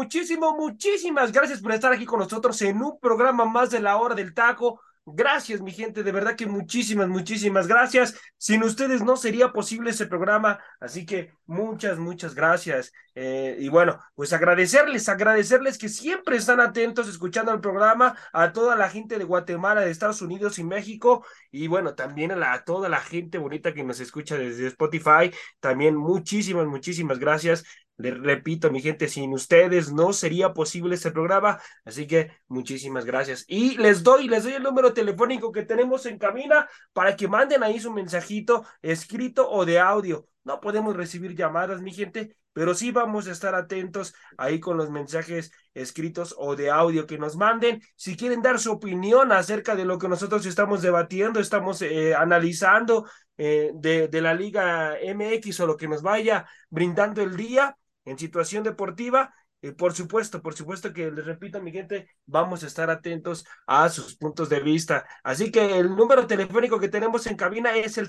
Muchísimo, muchísimas gracias por estar aquí con nosotros en un programa más de la hora del taco. Gracias, mi gente, de verdad que muchísimas, muchísimas gracias. Sin ustedes no sería posible ese programa, así que muchas, muchas gracias. Eh, y bueno, pues agradecerles, agradecerles que siempre están atentos escuchando el programa, a toda la gente de Guatemala, de Estados Unidos y México, y bueno, también a, toda la gente bonita que nos escucha desde Spotify. También muchísimas, muchísimas gracias. Les repito, mi gente, sin ustedes no sería posible este programa, así que muchísimas gracias. Y les doy, les doy el número telefónico que tenemos en cabina para que manden ahí su mensajito escrito o de audio. No podemos recibir llamadas, mi gente, pero sí vamos a estar atentos ahí con los mensajes escritos o de audio que nos manden. Si quieren dar su opinión acerca de lo que nosotros estamos debatiendo, estamos eh, analizando eh, de, de la Liga MX o lo que nos vaya brindando el día, en situación deportiva. y por supuesto, por supuesto que les repito, mi gente, vamos a estar atentos a sus puntos de vista. Así que el número telefónico que tenemos en cabina es el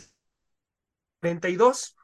32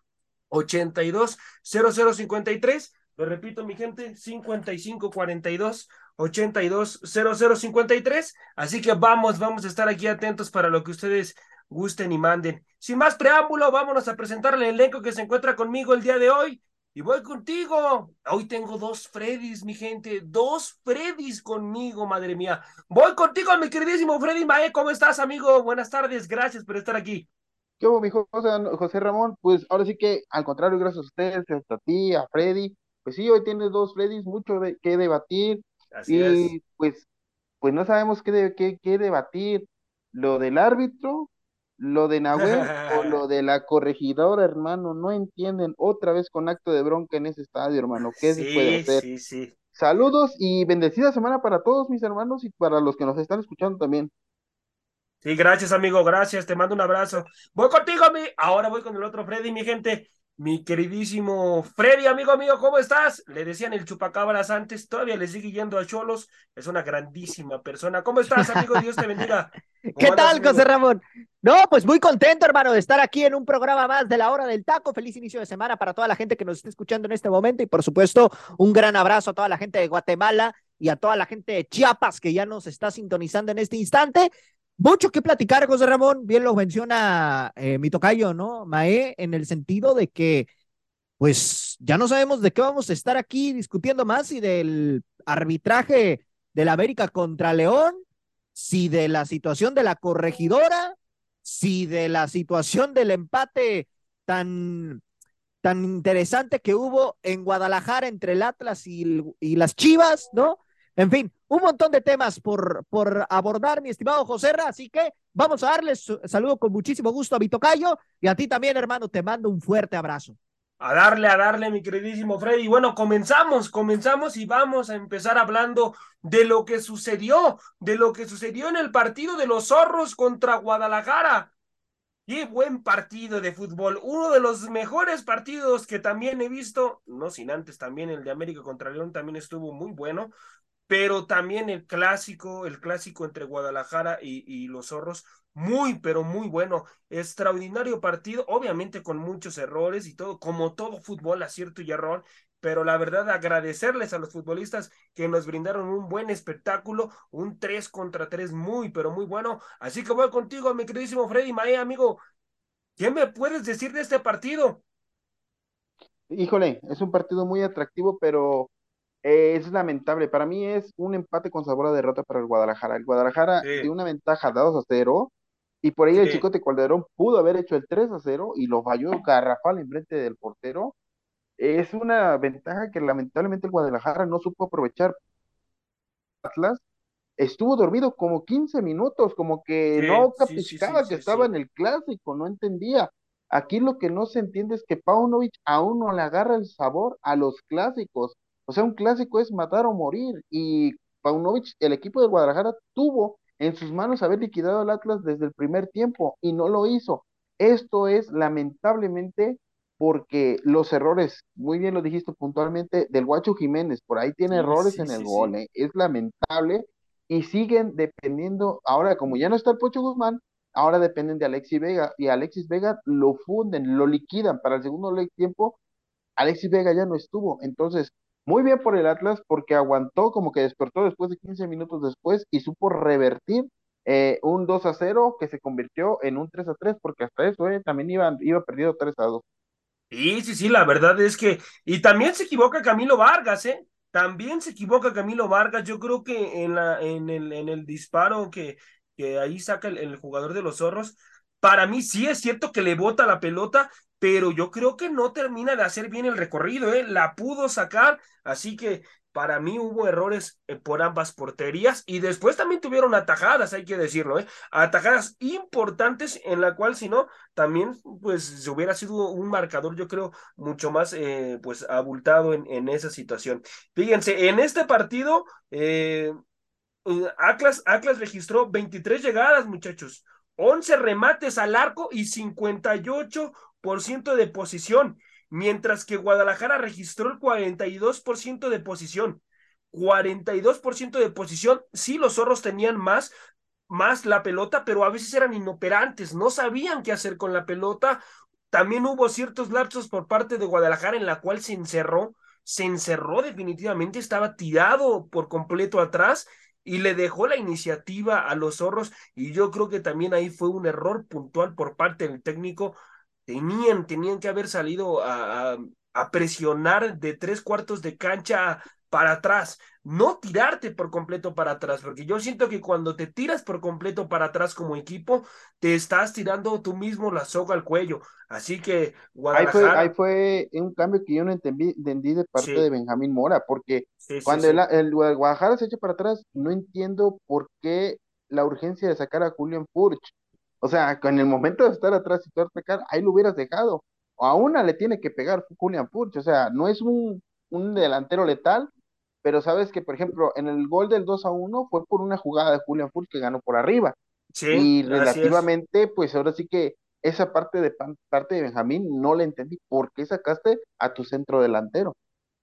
82 0053. Lo repito, mi gente, 55 42 82 0053. Así que vamos, vamos a estar aquí atentos para lo que ustedes gusten y manden. Sin más preámbulo, vámonos a presentarle el elenco que se encuentra conmigo el día de hoy. Y voy contigo. Hoy tengo dos Freddys, mi gente. Dos Freddys conmigo, madre mía. Voy contigo, mi queridísimo Freddy Mae. ¿Cómo estás, amigo? Buenas tardes. Gracias por estar aquí. ¿Qué hubo, mi José, José Ramón? Pues ahora sí que, al contrario, gracias a ustedes, a ti, a Freddy. Pues sí, hoy tienes dos Freddys, mucho de, que debatir. Así y pues, pues no sabemos qué, qué, qué debatir. Lo del árbitro, lo de Nahuel o lo de la corregidora, hermano, no entienden otra vez con acto de bronca en ese estadio, hermano. ¿Qué se puede hacer? Sí, sí. Saludos y bendecida semana para todos mis hermanos y para los que nos están escuchando también. Sí, gracias, amigo, gracias. Te mando un abrazo. Voy contigo, mi. Ahora voy con el otro Freddy, mi gente. Mi queridísimo Freddy, amigo mío, ¿cómo estás? Le decían el chupacabras antes, todavía le sigue yendo a Cholos, es una grandísima persona. ¿Cómo estás, amigo? Dios te bendiga. ¿Qué tal, José Ramón? No, pues muy contento, hermano, de estar aquí en un programa más de la hora del taco. Feliz inicio de semana para toda la gente que nos está escuchando en este momento y, por supuesto, un gran abrazo a toda la gente de Guatemala y a toda la gente de Chiapas que ya nos está sintonizando en este instante. Mucho que platicar, José Ramón, bien lo menciona eh, mi tocayo, ¿no? Mae, en el sentido de que, pues, ya no sabemos de qué vamos a estar aquí discutiendo más, si del arbitraje del América contra León, si de la situación de la corregidora, si de la situación del empate tan, tan interesante que hubo en Guadalajara entre el Atlas y, y las Chivas, ¿no? En fin, un montón de temas por, por abordar, mi estimado José así que vamos a darles saludo con muchísimo gusto a mi tocayo y a ti también, hermano, te mando un fuerte abrazo. A darle, a darle, mi queridísimo Freddy. Bueno, comenzamos, comenzamos y vamos a empezar hablando de lo que sucedió, de lo que sucedió en el partido de los zorros contra Guadalajara. Qué buen partido de fútbol, uno de los mejores partidos que también he visto, no sin antes también el de América contra León también estuvo muy bueno pero también el clásico, el clásico entre Guadalajara y, los zorros, muy, pero muy bueno, extraordinario partido, obviamente con muchos errores y todo, como todo fútbol, acierto y error, pero la verdad agradecerles a los futbolistas que nos brindaron un buen espectáculo, un 3 contra 3 muy, pero muy bueno. Así que voy contigo, mi queridísimo Freddy Mae, amigo, ¿qué me puedes decir de este partido? Híjole, es un partido muy atractivo, pero es lamentable. Para mí es un empate con sabor a derrota para el Guadalajara. El Guadalajara tiene una ventaja 2 a 0 y por ahí el Chicote Calderón pudo haber hecho el 3 a 0 y lo falló garrafal en frente del portero. Es una ventaja que lamentablemente el Guadalajara no supo aprovechar. Atlas estuvo dormido como 15 minutos, como que no capitaba que estaba en el clásico, no entendía. Aquí lo que no se entiende es que Paunovic aún no le agarra el sabor a los clásicos. O sea, un clásico es matar o morir. Y Paunovic, el equipo de Guadalajara, tuvo en sus manos haber liquidado al Atlas desde el primer tiempo y no lo hizo. Esto es lamentablemente porque los errores, muy bien lo dijiste puntualmente, del Guacho Jiménez, por ahí tiene errores en el gol, ¿eh? es lamentable y siguen dependiendo, ahora como ya no está el Pocho Guzmán, ahora dependen de Alexis Vega y Alexis Vega lo funden, lo liquidan para el segundo tiempo, Alexis Vega ya no estuvo, entonces muy bien por el Atlas porque aguantó como que despertó después de 15 minutos después y supo revertir eh, un 2 a 0 que se convirtió en un 3 a 3 porque hasta eso eh, también iba, iba perdido 3 a 2. Sí, sí, sí, la verdad es que, y también se equivoca Camilo Vargas, ¿eh? También se equivoca Camilo Vargas, yo creo que en, la, en, el, en el disparo que, que ahí saca el, jugador de los zorros, para mí sí es cierto que le bota la pelota, pero yo creo que no termina de hacer bien el recorrido, ¿eh? La pudo sacar, así que para mí hubo errores eh, por ambas porterías y después también tuvieron atajadas, hay que decirlo, ¿eh? atajadas importantes en la cual si no, también pues se hubiera sido un marcador yo creo mucho más eh, pues abultado en, en, esa situación. Fíjense, en este partido eh, Atlas, Atlas registró 23 llegadas muchachos, 11 remates al arco y 58% de posición mientras que Guadalajara registró el 42% de posición. 42% de posición, sí, los zorros tenían más, más la pelota, pero a veces eran inoperantes, no sabían qué hacer con la pelota. También hubo ciertos lapsos por parte de Guadalajara en la cual se encerró, se encerró definitivamente, estaba tirado por completo atrás y le dejó la iniciativa a los zorros y yo creo que también ahí fue un error puntual por parte del técnico tenían, tenían que haber salido a, a, presionar de tres cuartos de cancha para atrás, no tirarte por completo para atrás, porque yo siento que cuando te tiras por completo para atrás como equipo, te estás tirando tú mismo la soga al cuello. Así que Guadalajara... Ahí fue, un cambio que yo no entendí, entendí de parte de Benjamín Mora, porque cuando el, el, Guadalajara se echa para atrás, no entiendo por qué la urgencia de sacar a Julian Furch. O sea, en el momento de estar atrás y poder pecar, ahí lo hubieras dejado. O a una le tiene que pegar Julian Furch. O sea, no es un, un delantero letal, pero sabes que, por ejemplo, en el gol del 2 a 1 fue por una jugada de Julian Furch que ganó por arriba. Sí, y relativamente, pues ahora sí que esa parte de parte de Benjamín no le entendí. ¿Por qué sacaste a tu centro delantero?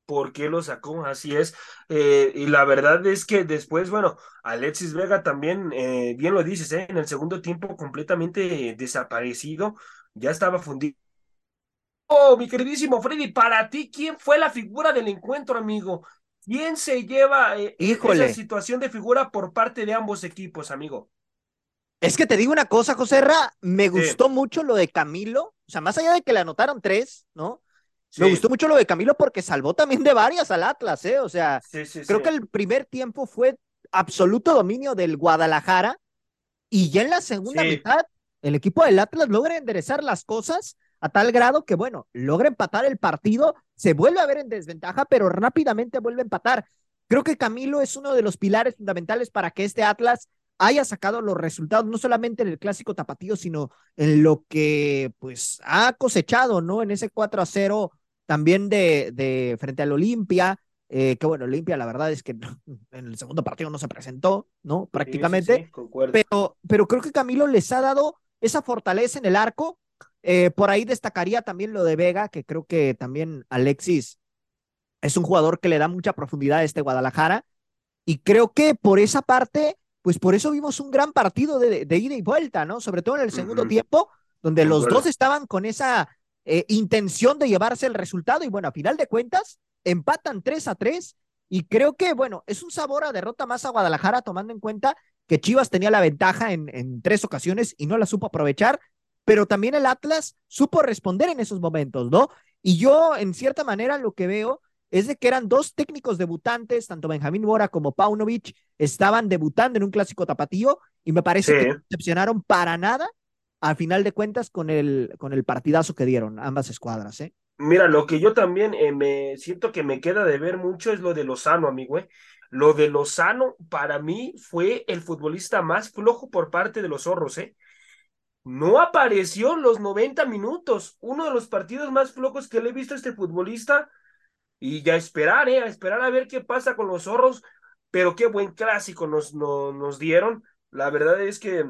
Por qué lo sacó, así es. Eh, y la verdad es que después, bueno, Alexis Vega también, eh, bien lo dices, ¿eh? en el segundo tiempo completamente desaparecido, ya estaba fundido. Oh, mi queridísimo Freddy, para ti, ¿quién fue la figura del encuentro, amigo? ¿Quién se lleva eh, esa situación de figura por parte de ambos equipos, amigo? Es que te digo una cosa, José Ra, me gustó mucho lo de Camilo, o sea, más allá de que le anotaron tres, ¿no? Me gustó mucho lo de Camilo porque salvó también de varias al Atlas, ¿eh? O sea, creo que el primer tiempo fue absoluto dominio del Guadalajara y ya en la segunda mitad el equipo del Atlas logra enderezar las cosas a tal grado que, bueno, logra empatar el partido, se vuelve a ver en desventaja, pero rápidamente vuelve a empatar. Creo que Camilo es uno de los pilares fundamentales para que este Atlas haya sacado los resultados, no solamente en el clásico tapatío, sino en lo que pues ha cosechado, ¿no? En ese 4 a 0 también de, de frente al Olimpia, eh, que bueno, Olimpia la verdad es que en el segundo partido no se presentó, ¿no? Prácticamente. pero, pero creo que Camilo les ha dado esa fortaleza en el arco. Eh, por ahí destacaría también lo de Vega, que creo que también Alexis es un jugador que le da mucha profundidad a este Guadalajara. Y creo que por esa parte, pues por eso vimos un gran partido de, de ida y vuelta, ¿no? Sobre todo en el segundo tiempo, donde los dos estaban con esa eh, intención de llevarse el resultado y bueno, a final de cuentas, empatan 3 a 3 y creo que bueno, es un sabor a derrota más a Guadalajara tomando en cuenta que Chivas tenía la ventaja en, en tres ocasiones y no la supo aprovechar, pero también el Atlas supo responder en esos momentos, ¿no? Y yo en cierta manera lo que veo es de que eran dos técnicos debutantes, tanto Benjamín Mora como Paunovic, estaban debutando en un clásico tapatío y me parece que no decepcionaron para nada a final de cuentas con el, con el partidazo que dieron ambas escuadras, ¿eh? Mira, lo que yo también eh, me siento que me queda de ver mucho es lo de Lozano, amigo. ¿eh? Lo de Lozano, para mí, fue el futbolista más flojo por parte de los zorros, ¿eh? no apareció en los 90 minutos. Uno de los partidos más flojos que le he visto a este futbolista. Y ya esperar, ¿eh? A esperar a ver qué pasa con los zorros. Pero qué buen clásico nos, nos dieron. La verdad es que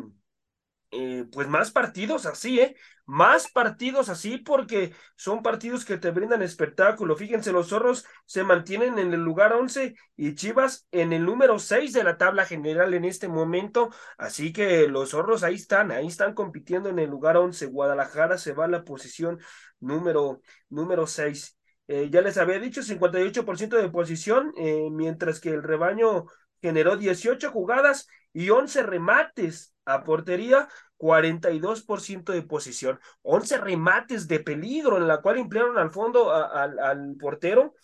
eh, pues más partidos así, ¿eh? Más partidos así porque son partidos que te brindan espectáculo. Fíjense, los zorros se mantienen en el lugar 11 y Chivas en el número 6 de la tabla general en este momento. Así que los zorros ahí están, ahí están compitiendo en el lugar 11. Guadalajara se va a la posición número, número 6. Eh, ya les había dicho 58% de posición, eh, mientras que el rebaño generó 18 jugadas y 11 remates a portería, 42% de posición, 11 remates de peligro en la cual emplearon al fondo al portero.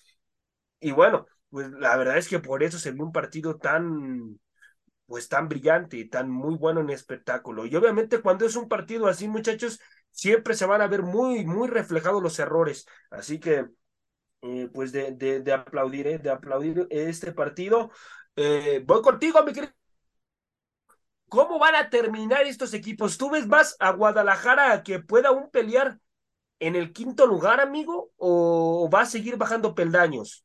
Y bueno, pues la verdad es que por eso se vio un partido tan, pues tan brillante, tan muy bueno en espectáculo. Y obviamente cuando es un partido así, muchachos, siempre se van a ver muy, muy reflejados los errores. Así que, eh, pues de, de, aplaudir, eh, de aplaudir este partido. Eh, voy contigo, mi querido. ¿Cómo van a terminar estos equipos? ¿Tú ves más a Guadalajara a que pueda aún pelear en el quinto lugar, amigo? ¿O va a seguir bajando peldaños?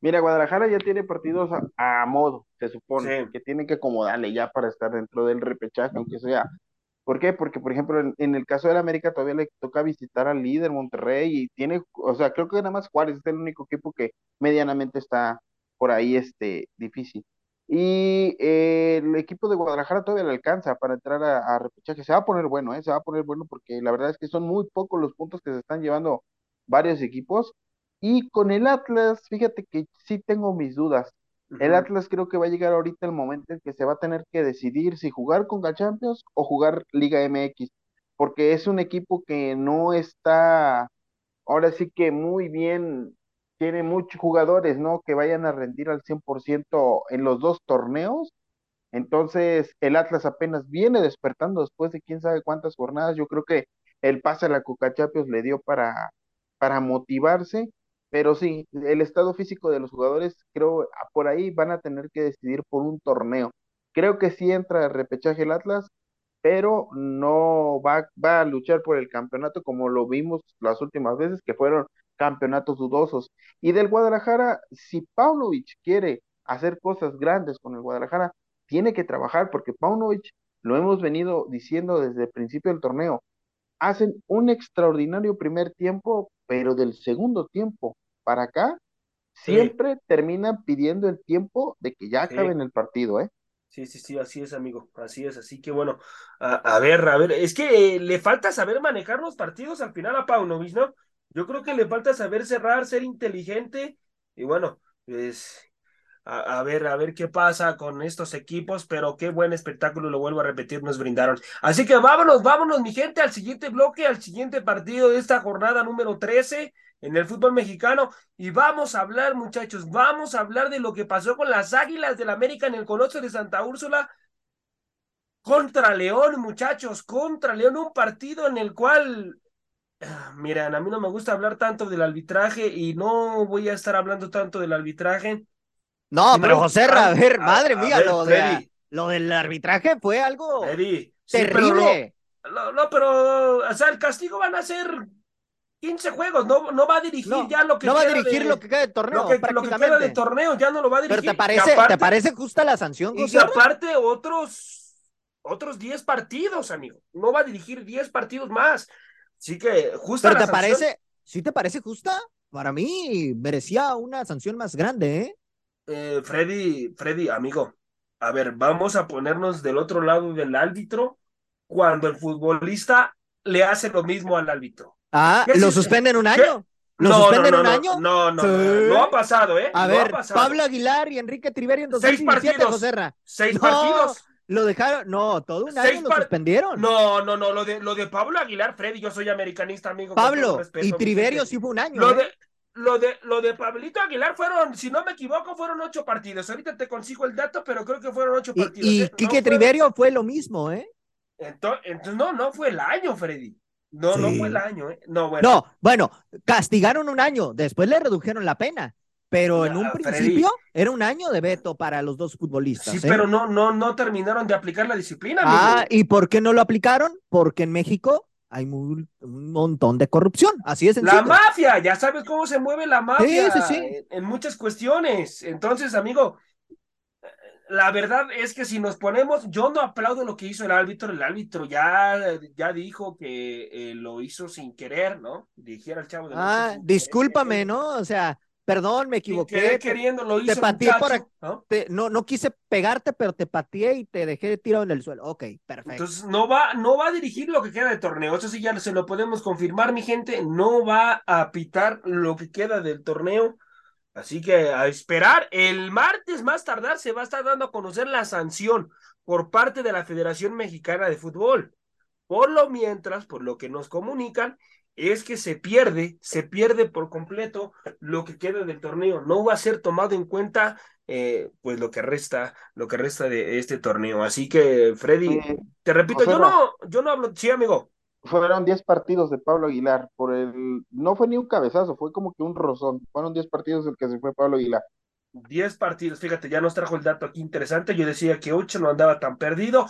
Mira, Guadalajara ya tiene partidos a, modo, se supone, que tiene que acomodarle ya para estar dentro del repechaje, aunque sea. ¿Por qué? Porque, por ejemplo, en, en el caso del América todavía le toca visitar al líder Monterrey y tiene, o sea, creo que nada más Juárez es el único equipo que medianamente está por ahí este, difícil. Y eh, el equipo de Guadalajara todavía le alcanza para entrar a, repechaje. Se va a poner bueno, ¿eh? se va a poner bueno porque la verdad es que son muy pocos los puntos que se están llevando varios equipos. Y con el Atlas, fíjate que sí tengo mis dudas. El Atlas creo que va a llegar ahorita el momento en que se va a tener que decidir si jugar con Champions o jugar Liga MX, porque es un equipo que no está ahora sí que muy bien tiene muchos jugadores, ¿no? Que vayan a rendir al 100% en los dos torneos. Entonces, el Atlas apenas viene despertando después de quién sabe cuántas jornadas. Yo creo que el pase a la Cuca le dio para, para motivarse, pero sí, el estado físico de los jugadores, creo, por ahí van a tener que decidir por un torneo. Creo que sí entra el repechaje el Atlas, pero no va, va a luchar por el campeonato como lo vimos las últimas veces, que fueron campeonatos dudosos. Y del Guadalajara, si Paunovic quiere hacer cosas grandes con el Guadalajara, tiene que trabajar porque Paunovic, lo hemos venido diciendo desde el principio del torneo, hacen un extraordinario primer tiempo, pero del segundo tiempo para acá, siempre terminan pidiendo el tiempo de que ya acaben el partido, ¿eh? Sí, sí, sí, así es, amigo, así es, así que bueno, a, ver, a ver, es que eh, le falta saber manejar los partidos al final a Paunovic, ¿no? Yo creo que le falta saber cerrar, ser inteligente y bueno, pues a, ver, a ver qué pasa con estos equipos, pero qué buen espectáculo, lo vuelvo a repetir, nos brindaron. Así que vámonos, vámonos, mi gente, al siguiente bloque, al siguiente partido de esta jornada número 13 en el fútbol mexicano. Y vamos a hablar, muchachos, vamos a hablar de lo que pasó con las Águilas del América en el Coloso de Santa Úrsula contra León, muchachos, contra León, un partido en el cual Miren, a mí no me gusta hablar tanto del arbitraje y no voy a estar hablando tanto del arbitraje. No, pero José, a, ver, madre mía, lo, lo, del arbitraje fue algo terrible. no, pero, o sea, el castigo van a ser 15 juegos, no, no va a dirigir ya lo que No va a dirigir lo que queda de torneo. Lo que, lo que, queda de torneo ya no lo va a dirigir. Pero te parece, ¿te parece justa la sanción, Y aparte otros, otros 10 partidos, amigo. No va a dirigir 10 partidos más. Sí que justa. Pero te parece, ¿sí te parece justa? Para mí merecía una sanción más grande, ¿eh? ¿eh? Freddy, Freddy, amigo, a ver, vamos a ponernos del otro lado del árbitro cuando el futbolista le hace lo mismo al árbitro. Ah, ¿lo suspenden un año? ¿Lo no, suspenden un año? No, no, no, ha pasado, ¿eh? A ver, Pablo Aguilar y Enrique Triverio en 2017, Seis partidos. José Seis partidos. Lo dejaron, no, todo un año lo suspendieron. No, no, no, lo de, lo de Pablo Aguilar, Freddy, yo soy americanista, amigo. Pablo, y Triverio sí fue un año. Lo, ¿eh? de, lo, de, lo de Pablito Aguilar fueron, si no me equivoco, fueron ocho partidos. Ahorita te consigo el dato, pero creo que fueron ocho partidos. Y, ¿eh? Quique Triverio fue lo mismo, ¿eh? Entonces, no, no fue el año, Freddy. No, no fue el año, ¿eh? No, bueno. No, bueno, castigaron un año, después le redujeron la pena. Pero en un principio era un año de veto para los dos futbolistas. Sí, ¿eh? pero no, no, no terminaron de aplicar la disciplina. Ah, ¿y por qué no lo aplicaron? Porque en México hay un montón de corrupción, así es. La mafia, ya sabes cómo se mueve la mafia en muchas cuestiones. Entonces, amigo, la verdad es que si nos ponemos, yo no aplaudo lo que hizo el árbitro, el árbitro ya, ya dijo que eh, lo hizo sin querer, ¿no? Dijera el chavo de Ah, discúlpame, ¿no? O sea, Perdón, me equivoqué. queriendo, lo hizo te pateé por ¿no? ¿no? ¿no? quise pegarte, pero te pateé y te dejé tirado en el suelo. Ok, perfecto. Entonces no va, no va a dirigir lo que queda de torneo. Eso sí ya se lo podemos confirmar, mi gente. No va a pitar lo que queda del torneo. Así que a esperar. El martes más tardar se va a estar dando a conocer la sanción por parte de la Federación Mexicana de Fútbol. Por lo mientras, por lo que nos comunican, es que se pierde, se pierde por completo lo que queda del torneo. No va a ser tomado en cuenta, eh, pues lo que resta, lo que resta de este torneo. Así que, Freddy, te repito, yo no, yo no hablo, sí, amigo. Fueron 10 partidos de Pablo Aguilar por el, no fue ni un cabezazo, fue como que un rozón. Fueron 10 partidos el que se fue Pablo Aguilar. 10 partidos, fíjate, ya nos trajo el dato aquí interesante. Yo decía que Ocho no andaba tan perdido.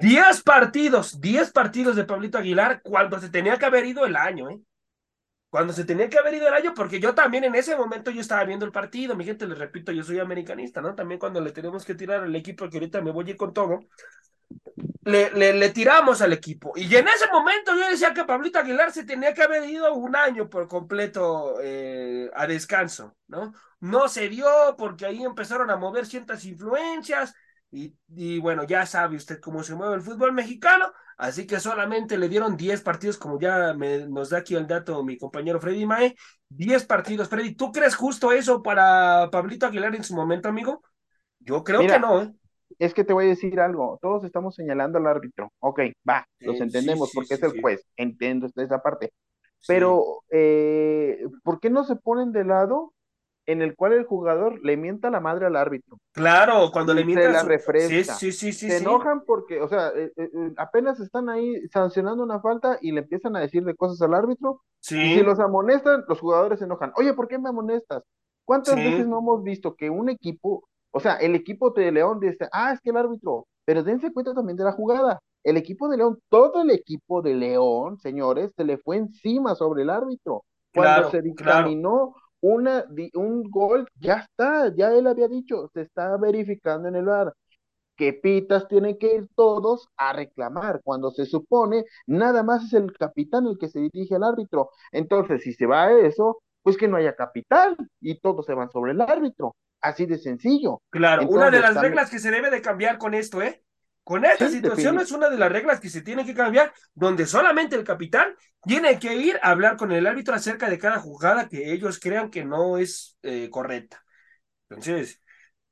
10 partidos, 10 partidos de Pablito Aguilar cuando se tenía que haber ido el año, ¿eh? Cuando se tenía que haber ido el año, porque yo también en ese momento yo estaba viendo el partido. Mi gente, les repito, yo soy americanista, ¿no? También cuando le tenemos que tirar al equipo, que ahorita me voy a ir con todo, le, le, tiramos al equipo. Y en ese momento yo decía que Pablito Aguilar se tenía que haber ido un año por completo eh, a descanso, ¿no? No se dio porque ahí empezaron a mover ciertas influencias y, y, bueno, ya sabe usted cómo se mueve el fútbol mexicano, así que solamente le dieron 10 partidos, como ya me, nos da aquí el dato mi compañero Freddy Mae, 10 partidos. Freddy, ¿tú crees justo eso para Pablito Aguilar en su momento, amigo? Yo creo que no, ¿eh? Es que te voy a decir algo, todos estamos señalando al árbitro, ok, va, los entendemos porque es el juez, entiendo esa parte, pero eh, ¿por qué no se ponen de lado en el cual el jugador le mienta la madre al árbitro. Claro, cuando le mienta la refresca. Sí, sí, sí, se enojan porque, o sea, eh, eh, eh, apenas están ahí sancionando una falta y le empiezan a decir de cosas al árbitro. Sí. Y si los amonestan, los jugadores se enojan. Oye, ¿por qué me amonestas? ¿Cuántas veces no hemos visto que un equipo, o sea, el equipo de León dice, ah, es que el árbitro, pero dense cuenta también de la jugada. El equipo de León, todo el equipo de León, señores, se le fue encima sobre el árbitro. Cuando se dictaminó una, un gol, ya está, ya él había dicho, se está verificando en el bar que pitas tienen que ir todos a reclamar, cuando se supone nada más es el capitán el que se dirige al árbitro. Entonces, si se va a eso, pues que no haya capitán y todos se van sobre el árbitro. Así de sencillo. Claro, una de las reglas que se debe de cambiar con esto, ¿eh? Con esta situación es una de las reglas que se tiene que cambiar, donde solamente el capitán tiene que ir a hablar con el árbitro acerca de cada jugada que ellos crean que no es eh, correcta. Entonces,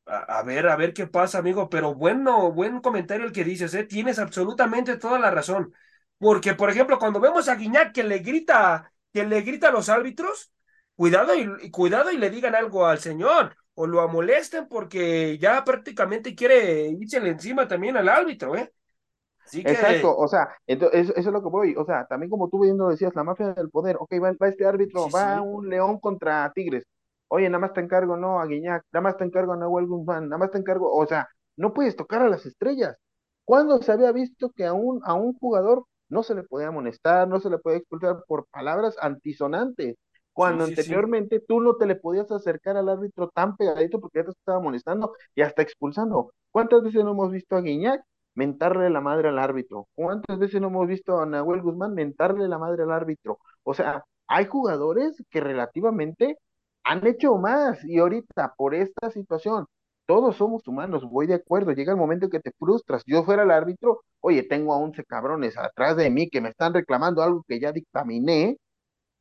a, ver, a ver qué pasa, amigo, pero bueno, buen comentario el que dices, ¿eh? tienes absolutamente toda la razón. Porque, por ejemplo, cuando vemos a Guiñac que le grita, que le grita a los árbitros, cuidado y, cuidado y le digan algo al señor o lo amolesten porque ya prácticamente quiere irse encima también al árbitro, ¿eh? Exacto, o sea, entonces, eso, es lo que voy, o sea, también como tú viendo decías, la mafia del poder, ok, va, este árbitro, va un león contra Tigres, oye, nada más te encargo, no, a Guiñac, nada más te encargo a Nahuel Guzmán, nada más te encargo, o sea, no puedes tocar a las estrellas. ¿Cuándo se había visto que a un, a un jugador no se le podía amonestar, no se le podía expulsar por palabras antisonantes? Cuando anteriormente tú no te le podías acercar al árbitro tan pegadito porque ya te estaba molestando y hasta expulsando. ¿Cuántas veces no hemos visto a Guiñac mentarle la madre al árbitro? ¿Cuántas veces no hemos visto a Nahuel Guzmán mentarle la madre al árbitro? O sea, hay jugadores que relativamente han hecho más y ahorita por esta situación, todos somos humanos, voy de acuerdo, llega el momento que te frustras. Yo fuera el árbitro, oye, tengo a 11 cabrones atrás de mí que me están reclamando algo que ya dictaminé,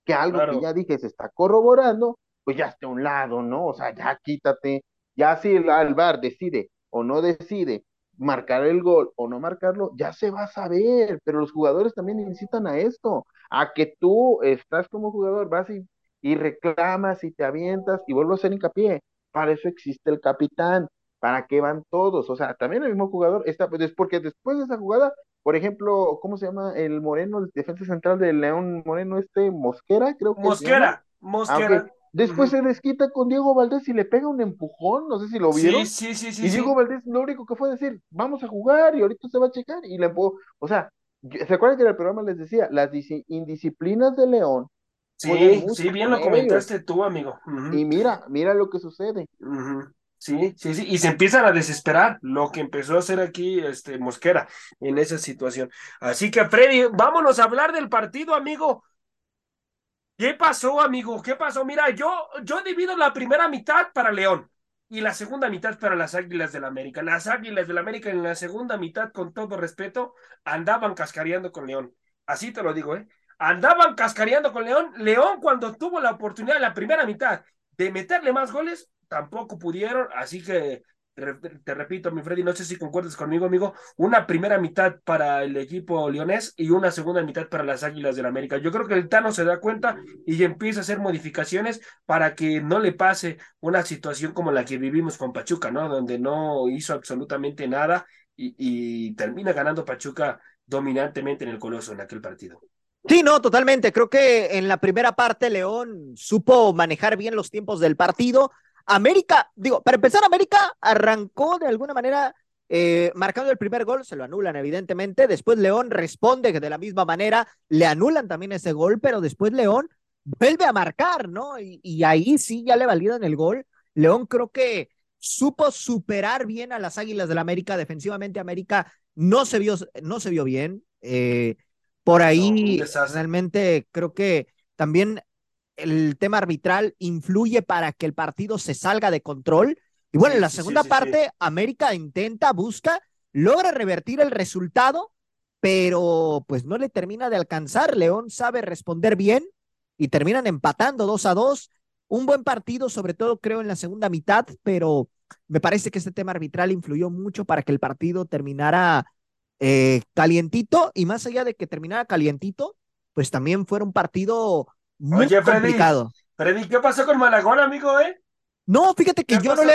que algo que ya dije se está corroborando, pues ya esté a un lado, ¿no? O sea, ya quítate, ya si el, el decide o no decide marcar el gol o no marcarlo, ya se va a saber, pero los jugadores también necesitan a esto, a que tú estás como jugador, vas y, y reclamas y te avientas y vuelvo a hacer hincapié, para eso existe el capitán, para qué van todos, o sea, también el mismo jugador está, pues, porque después de esa jugada por ejemplo, ¿cómo se llama el Moreno, el defensa central del León Moreno, este Mosquera, creo que. Mosquera, Mosquera. Después se desquita con Diego Valdés y le pega un empujón, no sé si lo vieron. Sí, sí, sí, y Diego Valdés lo único que fue decir, vamos a jugar y ahorita se va a checar y le empujó. O sea, ¿se acuerdan que en el programa les decía, las indisciplinas de León? Sí, sí, bien lo comentaste tú, amigo. Y mira, mira lo que sucede. Sí, sí, sí, y se empiezan a desesperar, lo que empezó a hacer aquí este Mosquera en esa situación. Así que, Freddy, vámonos a hablar del partido, amigo. ¿Qué pasó, amigo? ¿Qué pasó? Mira, yo, yo divido la primera mitad para León y la segunda mitad para las Águilas del la América. Las Águilas del la América en la segunda mitad, con todo respeto, andaban cascareando con León. Así te lo digo, ¿eh? Andaban cascareando con León. León, cuando tuvo la oportunidad en la primera mitad de meterle más goles, tampoco pudieron, así que te, repito, mi Freddy, no sé si concuerdas conmigo, amigo, una primera mitad para el equipo leonés y una segunda mitad para las Águilas del América. Yo creo que el Tano se da cuenta y empieza a hacer modificaciones para que no le pase una situación como la que vivimos con Pachuca, ¿no? Donde no hizo absolutamente nada y, y termina ganando Pachuca dominantemente en el Coloso en aquel partido. Sí, no, totalmente. Creo que en la primera parte León supo manejar bien los tiempos del partido, América, digo, para empezar, América arrancó de alguna manera eh, marcando el primer gol, se lo anulan evidentemente, después León responde de la misma manera, le anulan también ese gol, pero después León vuelve a marcar, ¿no? Y, ahí sí ya le validan el gol. León creo que supo superar bien a las Águilas del la América, defensivamente América no se vio, no se vio bien. Eh, por ahí realmente creo que también el tema arbitral influye para que el partido se salga de control. Y bueno, en la segunda parte, América intenta, busca, logra revertir el resultado, pero pues no le termina de alcanzar. León sabe responder bien y terminan empatando dos a dos. Un buen partido, sobre todo creo en la segunda mitad, pero me parece que este tema arbitral influyó mucho para que el partido terminara eh, calientito y más allá de que terminara calientito, pues también fuera un partido muy Oye, complicado. Freddy, ¿qué pasó con Malagón, amigo, eh? No, fíjate que yo no, le,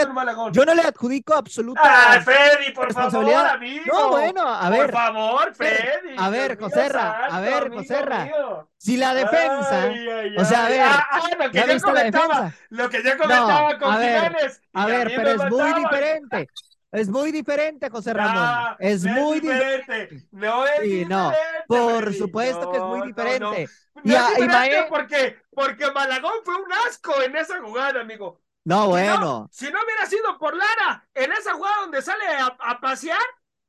yo no le adjudico absoluta ¡Ah, Freddy, por favor, amigo! No, bueno, a ver. Por favor, Freddy. A ver, Joserra, a ver, Joserra. Si la defensa, o sea, a ver. Ah, ah, lo que yo comentaba, lo que yo comentaba con a Jiménez. a ver, pero es muy diferente. Es muy diferente, José Ramón. es muy diferente. No es diferente. No, por supuesto que es muy diferente. y, diferente porque, porque Malagón fue un asco en esa jugada, amigo. No, bueno. si no hubiera sido por Lara, en esa jugada donde sale a, pasear,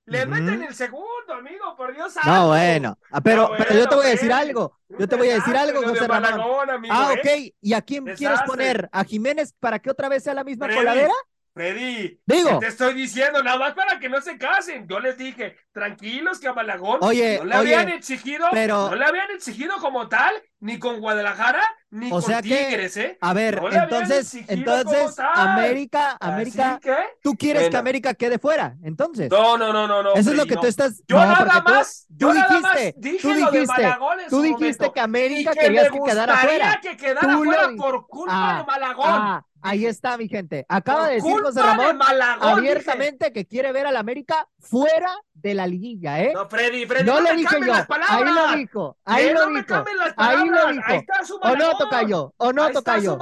le meten el segundo, amigo, por Dios. No, bueno. Ah, pero, pero yo te voy a decir algo. Yo te voy a decir algo, José Ramón. ah, ¿eh? ok. ¿Y a quién quieres poner? ¿A Jiménez para que otra vez sea la misma coladera? Freddy, Digo, te estoy diciendo nada más para que no se casen. Yo les dije, tranquilos que a Malagón no le habían exigido, no le habían exigido como tal, ni con Guadalajara, ni con Tigres, ¿eh? A ver, entonces, entonces, América, América, ¿tú quieres que América quede fuera? Entonces. No, no, no, no, no. Eso es lo que tú estás. Yo nada más, yo nada más dije tú dijiste, tú dijiste que América querías que quedara fuera. que quedara fuera por culpa de ah, Malagón. Ah, Ahí está, mi gente. Acaba de decir José Ramón abiertamente que quiere ver al América fuera de la liguilla, ¿eh? No, Freddy, Freddy, no, no lo dije yo. Ahí lo dijo. Ahí lo dijo. Ahí lo dijo. Ahí está su o no toca yo. O no toca yo.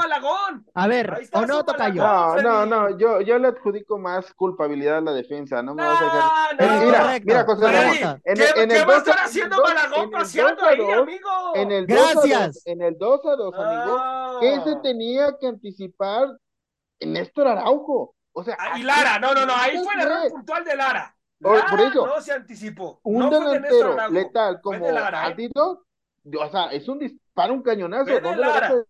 A ver, o no toca yo. No, no, no. Yo, yo le adjudico más culpabilidad a la defensa. No me vas a dejar. No, mira, mira, José Ramón. ¿Qué, va a estar haciendo Malagón paseando ahí, amigo? En el Gracias. En el 2 a 2, amigo. ¿Qué se tenía que anticipar Néstor Araujo. O sea, ah, y Lara, no, no, no, ahí fue el error puntual de Lara. Lara por eso, no se anticipó. Un no delantero letal como Altito, o sea, es un disparo, un cañonazo. ¿Dónde lo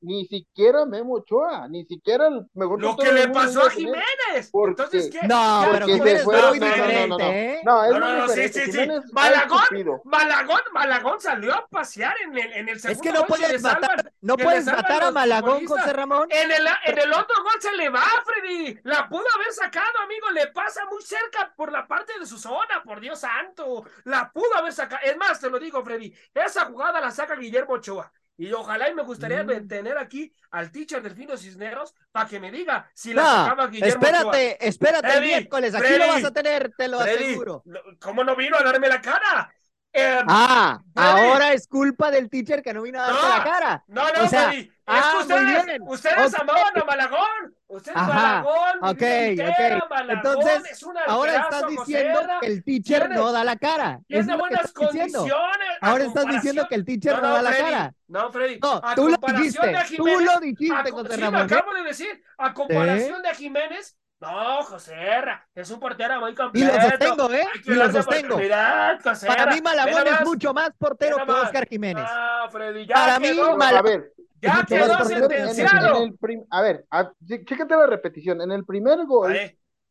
ni siquiera Memo Ochoa, ni siquiera el mejor. Lo que le pasó a Jiménez. Entonces, ¿qué? No, pero Jiménez fue muy diferente. No, no, no, sí, sí, sí. Malagón, Malagón, Malagón salió a pasear en el, en el segundo Es que no puedes matar, no puedes matar a Malagón, José Ramón. En el, en el otro gol se le va, Freddy. La pudo haber sacado, amigo. Le pasa muy cerca por la parte de su zona, por Dios santo. La pudo haber sacado. Es más, te lo digo, Freddy. Esa jugada la saca Guillermo Ochoa. Y ojalá y me gustaría mm. tener aquí al teacher Delfino Cisneros para que me diga si la sacaba Guillermo Espérate, espérate el miércoles, aquí lo vas a tener, te lo aseguro. ¿Cómo no vino a darme la cara? Em, ah, ahora es culpa del teacher que no vino a darte la cara. No, no, o sea, ah, ustedes, ustedes amaban a Malagón. Ustedes Malagón. Ok, ok. Entonces, ahora estás diciendo que el teacher no da la cara. Tiene buenas condiciones. Ahora estás diciendo que el teacher no, da la cara. No, Freddy. No, tú lo dijiste. tú lo dijiste, José sí, Ramón. acabo de decir. A comparación de Jiménez, no, José es un portero muy completo. Y lo sostengo, ¿eh? Y lo sostengo. Para mí Malagón es mucho más portero que Oscar Jiménez. No, Freddy, ya Para mí Malagón... A ya quedó sentenciado. a ver, chécate la repetición. En el primer gol,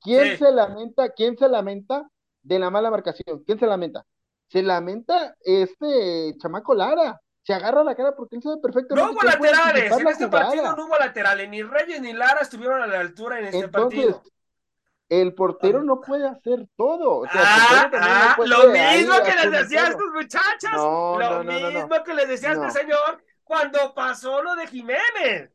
¿quién se lamenta? ¿Quién se lamenta de la mala marcación? ¿Quién se lamenta? Se lamenta este chamaco Lara se agarra la cara porque él sabe perfectamente. No hubo laterales, en este partido no hubo laterales, ni Reyes ni Lara estuvieron a la altura en este partido. El portero no puede hacer todo. ah, ah lo mismo que les decía a estos muchachos. lo mismo que les decía a este señor cuando pasó lo de Jiménez.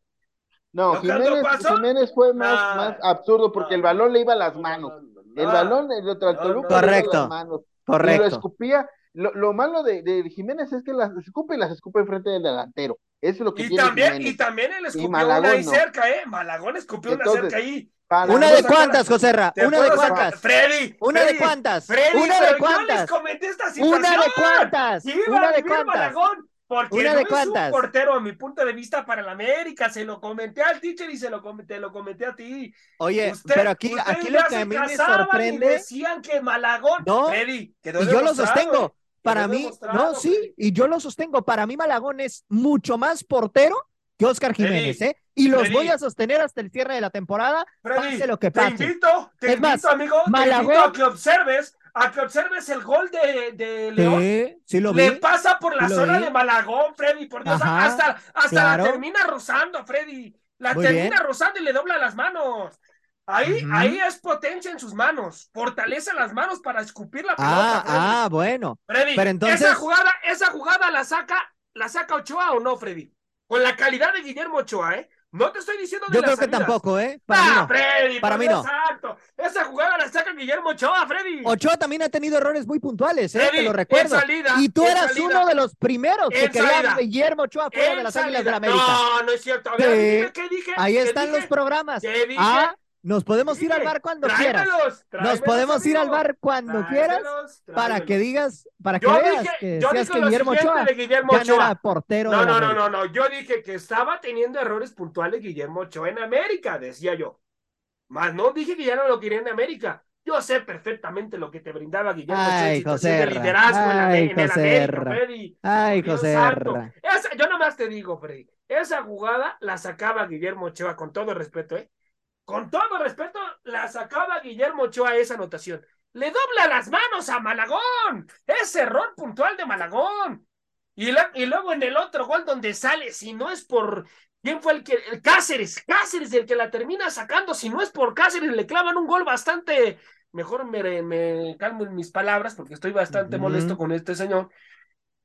No, Jiménez, Jiménez, fue más, más absurdo porque el balón le iba a las manos. el balón, el otro Toluca, correcto, le iba a las manos. Correcto. Y lo escupía lo, malo de, de, Jiménez es que las escupe y las escupe enfrente del delantero. Eso es lo que y también Y también él escupió una ahí cerca, ¿eh? Malagón escupió una cerca ahí. ¿Una de cuántas, Joserra? ¿Una de cuántas? Freddy. ¿Una de cuántas? Freddy, ¿Una de cuántas? Yo les comenté esta situación. ¿Una de cuántas? ¿Una de cuántas? Malagón. Porque ¿Una no de cuántas? es un portero, a mi punto de vista, para la América. Se lo comenté al teacher y se lo comenté, lo comenté a ti. Oye, pero aquí, aquí lo que a mí me sorprende. decían que Malagón. No, Freddy, y yo lo sostengo. Para mí, no, sí, y yo lo sostengo. Para mí, Malagón es mucho más portero que Oscar Jiménez, ¿eh? Y los voy a sostener hasta el cierre de la temporada, pase lo que pase. Te invito, te invito, más, amigo, Malagón, a que observes, a que observes el gol de, de León. Sí, sí lo vi. Le pasa por la zona de Malagón, Freddy, por Dios, hasta, hasta la termina rozando, Freddy. La termina rozando y le dobla las manos. Ahí, ahí es potencia en sus manos, fortaleza las manos para escupir la pelota. Ah, ah bueno. Freddy, Pero entonces... esa jugada, esa jugada la saca, la saca Ochoa o no, Freddy. Con la calidad de Guillermo Ochoa, ¿eh? No te estoy diciendo de Yo creo que tampoco, ¿eh? Para ah, mí no. Freddy, para mí no. Exacto. Esa jugada la saca Guillermo Ochoa, Freddy. Ochoa también ha tenido errores muy puntuales, ¿eh? te lo recuerdo. y tú eras uno de los primeros que quería Guillermo Ochoa fuera de las Águilas de la América. No, no es cierto. A ver, ¿qué dije? Ahí están los programas. ¿Qué dije? Ah, nos podemos ir al bar cuando quieras. Nos podemos ir al bar cuando quieras para que digas, para que veas que yo que Guillermo Ochoa, de Guillermo Ochoa. portero. No, no, no, no, no. Yo dije que estaba teniendo errores puntuales Guillermo Ochoa en América, decía yo. Más no dije que ya no lo quería en América. Yo sé perfectamente lo que te brindaba Guillermo Ay, Ochoa de liderazgo Ay, en, el América, Freddy. Ay, José. yo nomás te digo, Freddy. Esa jugada la sacaba Guillermo Ochoa con todo respeto, ¿eh? Con todo respeto, la sacaba Guillermo Ochoa esa anotación. Le dobla las manos a Malagón. Es error puntual de Malagón. Y, y luego en el otro gol donde sale, si no es por. ¿Quién fue el que.? El Cáceres. Cáceres, el que la termina sacando. Si no es por Cáceres, le clavan un gol bastante. Mejor me, me calmo en mis palabras porque estoy bastante molesto con este señor.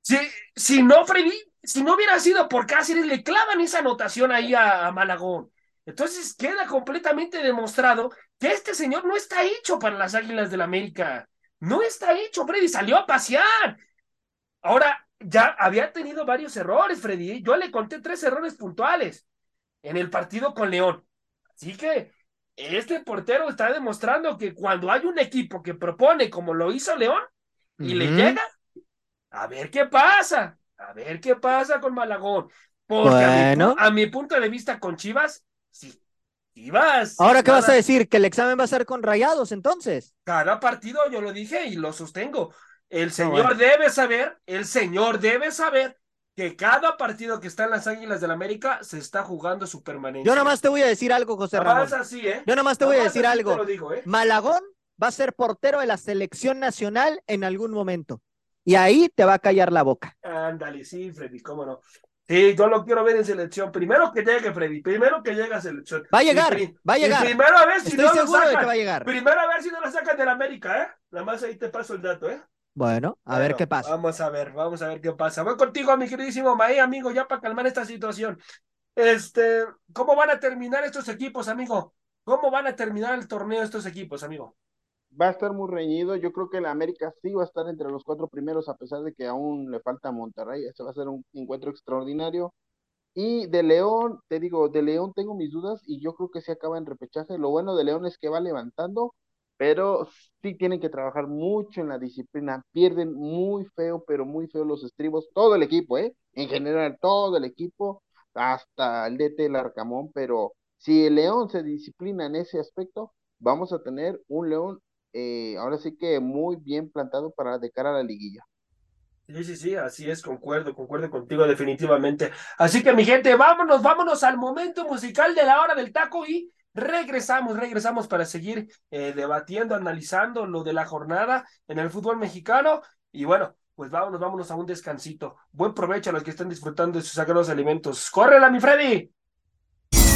Si, si no, Freddy, si no hubiera sido por Cáceres, le clavan esa anotación ahí a Malagón. Entonces queda completamente demostrado que este señor no está hecho para las Águilas del la América. No está hecho, Freddy, salió a pasear. Ahora, ya había tenido varios errores, Freddy. Yo le conté tres errores puntuales en el partido con León. Así que este portero está demostrando que cuando hay un equipo que propone como lo hizo León y le llega, a ver qué pasa, a ver qué pasa con Malagón. Porque bueno. a mi punto de vista con Chivas, Sí. Y vas. Ahora, ¿qué vas a decir? ¿Que el examen va a ser con rayados entonces? Cada partido, yo lo dije y lo sostengo. El señor debe saber, el señor debe saber que cada partido que está en las Águilas del la América se está jugando su permanencia. Yo nomás te voy a decir algo, José Ramón. Así, ¿eh? Yo nomás te voy a decir algo. ¿eh? Malagón va a ser portero de la selección nacional en algún momento. Y ahí te va a callar la boca. Ándale, sí, Freddy, cómo no. Sí, yo lo quiero ver en selección. Primero que llegue, Freddy. Primero que llegue a selección. Va a llegar, va a llegar. primero a ver si Estoy no lo sacan. de que va a llegar. Primero a ver si no lo sacan de la América, ¿eh? Nada más ahí te paso el dato, ¿eh? Bueno, a ver qué pasa. Vamos a ver, vamos a ver qué pasa. Voy contigo, mi queridísimo Mae, amigo, ya para calmar esta situación. Este, ¿cómo van a terminar estos equipos, amigo? ¿Cómo van a terminar el torneo estos equipos, amigo? Va a estar muy reñido. Yo creo que la América sí va a estar entre los cuatro primeros, a pesar de que aún le falta Monterrey. Este va a ser un encuentro extraordinario. Y de León, te digo, de León tengo mis dudas y yo creo que se acaba en repechaje. Lo bueno de León es que va levantando, pero sí tienen que trabajar mucho en la disciplina. Pierden muy feo, pero muy feo los estribos. Todo el equipo, ¿eh? En general, todo el equipo, hasta el DT, el Arcamón, pero si el León se disciplina en ese aspecto, vamos a tener un León eh, ahora sí que muy bien plantado para de cara a la liguilla. Sí, sí, sí, así es, concuerdo, concuerdo contigo definitivamente. Así que mi gente, vámonos, vámonos al momento musical de la hora del taco y regresamos, regresamos para seguir eh, debatiendo, analizando lo de la jornada en el fútbol mexicano. Y bueno, pues vámonos, vámonos a un descansito. Buen provecho a los que están disfrutando de sus sagrados alimentos. ¡Córrela, mi Freddy!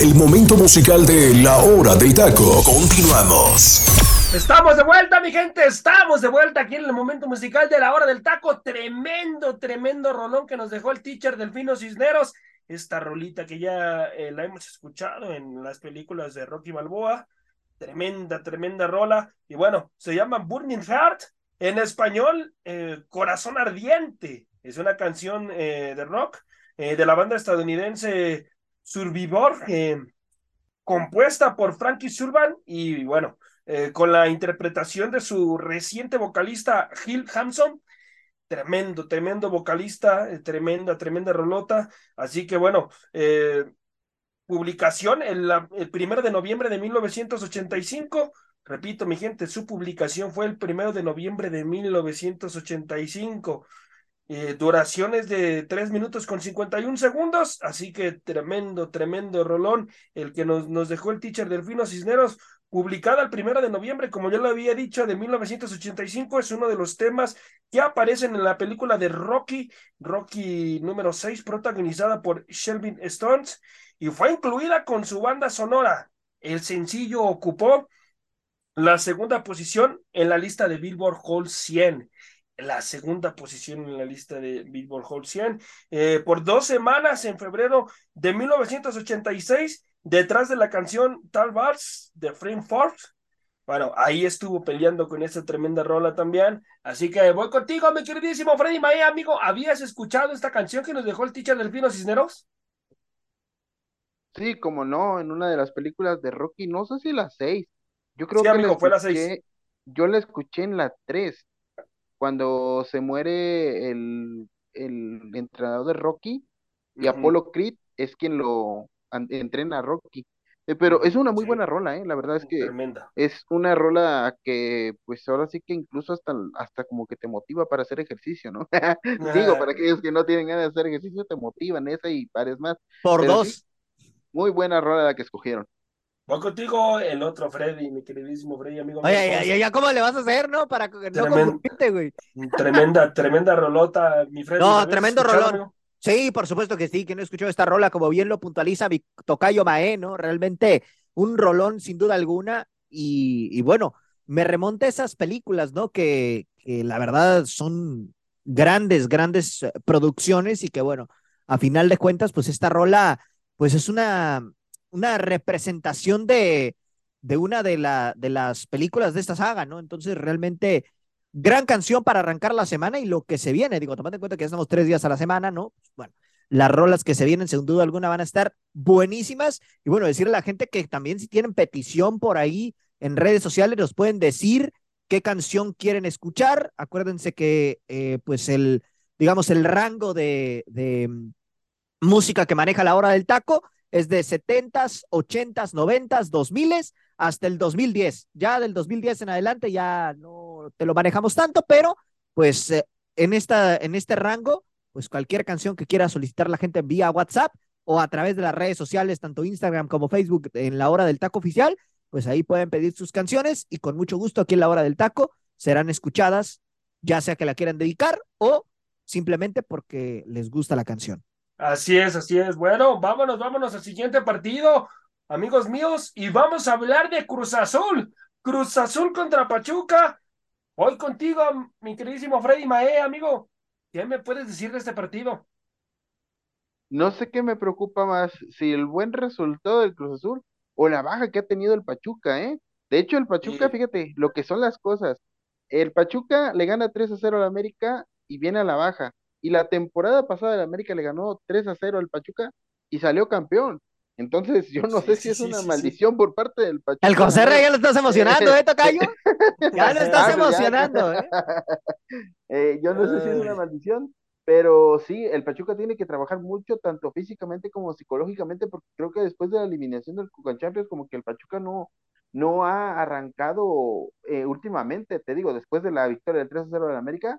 El momento musical de La Hora del Taco. Continuamos. Estamos de vuelta, mi gente. Estamos de vuelta aquí en el momento musical de La Hora del Taco. Tremendo, tremendo rolón que nos dejó el teacher Delfino Cisneros. esta rolita que ya eh, la hemos escuchado en las películas de Rocky Balboa. Tremenda, tremenda rola. Y bueno, se llama Burning Heart. En español, eh, Corazón Ardiente. Es una canción eh, de rock de la banda estadounidense Survivor, compuesta por Frankie Surban y bueno, con la interpretación de su reciente vocalista Gil Hampson tremendo, tremendo vocalista, eh, tremenda, tremenda rolota. Así que bueno, eh, publicación el, el primero de noviembre de 1985. Repito, mi gente, su publicación fue el primero de noviembre de 1985. Eh, duraciones de 3 minutos con 51 segundos, así que tremendo, tremendo rolón, el que nos, nos dejó el teacher Delfino Cisneros, publicada el primero de noviembre, como ya lo había dicho, de 1985, es uno de los temas que aparecen en la película de Rocky, Rocky número 6, protagonizada por Shelby Stones, y fue incluida con su banda sonora. El sencillo ocupó la segunda posición en la lista de Billboard Hall 100 la segunda posición en la lista de Billboard Hot 100 eh, por dos semanas en febrero de 1986 detrás de la canción Tal Vals de Frame Force. Bueno, ahí estuvo peleando con esa tremenda rola también. Así que voy contigo, mi queridísimo Freddy Mae, amigo. ¿Habías escuchado esta canción que nos dejó el teacher Delfino Cisneros? Sí, como no, en una de las películas de Rocky, no sé si la seis. Yo creo que amigo, fue la seis. Yo la escuché en la tres cuando se muere el, el entrenador de Rocky y Apolo Creed es quien lo entrena a Rocky. Eh, pero es una muy buena rola, ¿eh? La verdad es que es una rola que, pues ahora sí que incluso hasta, hasta como que te motiva para hacer ejercicio, ¿no? Digo, para aquellos que no tienen ganas de hacer ejercicio, te motivan esa y pares más. Por dos. muy buena rola la que escogieron. Voy contigo, el otro Freddy, mi queridísimo Freddy, amigo. Oye, ya, ya, ¿cómo le vas a hacer, no? Para que no güey. Tremenda, tremenda rolota, mi Freddy. No, tremendo rolón. Sí, por supuesto que sí, que no escuchó esta rola, como bien lo puntualiza mi tocayo Mae, ¿no? Realmente un rolón sin duda alguna. Y, y bueno, me remonta a esas películas, ¿no? Que, que la verdad son grandes, grandes eh, producciones y que bueno, a final de cuentas, pues esta rola, pues es una una representación de, de una de, la, de las películas de esta saga, ¿no? Entonces, realmente, gran canción para arrancar la semana y lo que se viene. Digo, tomando en cuenta que ya estamos tres días a la semana, ¿no? Bueno, las rolas que se vienen, sin duda alguna, van a estar buenísimas. Y bueno, decirle a la gente que también si tienen petición por ahí en redes sociales, nos pueden decir qué canción quieren escuchar. Acuérdense que, eh, pues, el, digamos, el rango de, de mm, música que maneja la hora del taco es de 70s, 80s, 90s, 2000s hasta el 2010. Ya del 2010 en adelante ya no te lo manejamos tanto, pero pues eh, en, esta, en este rango, pues cualquier canción que quiera solicitar la gente vía WhatsApp o a través de las redes sociales, tanto Instagram como Facebook, en la hora del taco oficial, pues ahí pueden pedir sus canciones y con mucho gusto aquí en la hora del taco serán escuchadas, ya sea que la quieran dedicar o simplemente porque les gusta la canción. Así es, así es. Bueno, vámonos, vámonos al siguiente partido, amigos míos, y vamos a hablar de Cruz Azul. Cruz Azul contra Pachuca. Hoy contigo, mi queridísimo Freddy Mae, amigo. ¿Qué me puedes decir de este partido? No sé qué me preocupa más, si el buen resultado del Cruz Azul o la baja que ha tenido el Pachuca, ¿eh? De hecho, el Pachuca, fíjate, lo que son las cosas. El Pachuca le gana 3 a 0 al América y viene a la baja. Y la temporada pasada el América le ganó 3 a 0 al Pachuca y salió campeón. Entonces, yo no sé si es una maldición por parte del Pachuca. El José Rey ya lo estás emocionando, ¿eh, Tocayo? Ya lo estás emocionando, ¿eh? ¿eh? Yo no sé si es una maldición, pero sí, el Pachuca tiene que trabajar mucho, tanto físicamente como psicológicamente, porque creo que después de la eliminación del Cucan Champions, como que el Pachuca no, no ha arrancado eh, últimamente, te digo, después de la victoria del 3 a 0 del América,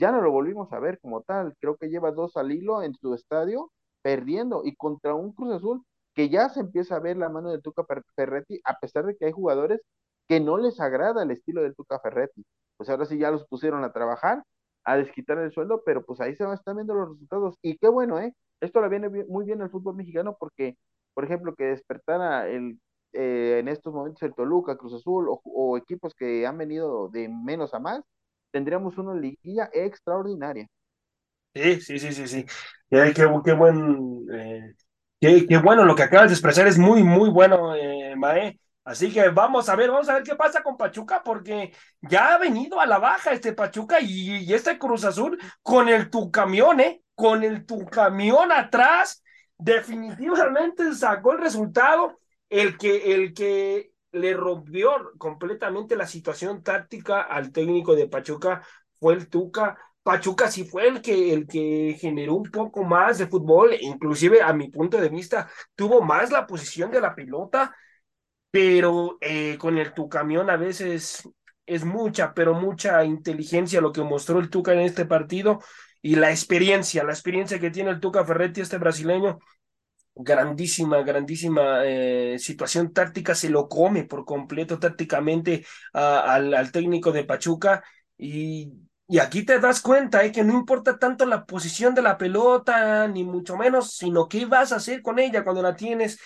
ya no lo volvimos a ver como tal. Creo que lleva dos al hilo en su estadio, perdiendo y contra un Cruz Azul que ya se empieza a ver la mano de Tuca Ferretti, a pesar de que hay jugadores que no les agrada el estilo de Tuca Ferretti. Pues ahora sí ya los pusieron a trabajar, a desquitar el sueldo, pero pues ahí se están viendo los resultados. Y qué bueno, ¿eh? Esto le viene muy bien al fútbol mexicano porque, por ejemplo, que despertara el, eh, en estos momentos el Toluca, Cruz Azul o equipos que han venido de menos a más, tendríamos una liguilla extraordinaria. Sí, sí, sí, sí, sí. Qué, qué, buen, eh, qué, bueno lo que acabas de expresar, es muy, muy bueno, eh, Mae. Así que vamos a ver, vamos a ver qué pasa con Pachuca, porque ya ha venido a la baja este Pachuca y este Cruz Azul con el tu camión, ¿eh? Con el tu camión atrás, definitivamente sacó el resultado, el que, el que le rompió completamente la situación táctica al técnico de Pachuca fue el Tuca. Pachuca sí fue el que, el que generó un poco más de fútbol, inclusive a mi punto de vista, tuvo más la posición de la pelota, pero eh, con el Tucamión a veces es mucha, pero mucha inteligencia lo que mostró el Tuca en este partido y la experiencia, la experiencia que tiene el Tuca Ferretti, este brasileño, grandísima, grandísima eh, situación táctica, se lo come por completo tácticamente al, al técnico de Pachuca y y aquí te das cuenta eh, que no importa tanto la posición de la pelota, ni mucho menos, sino qué vas a hacer con ella cuando la tienes.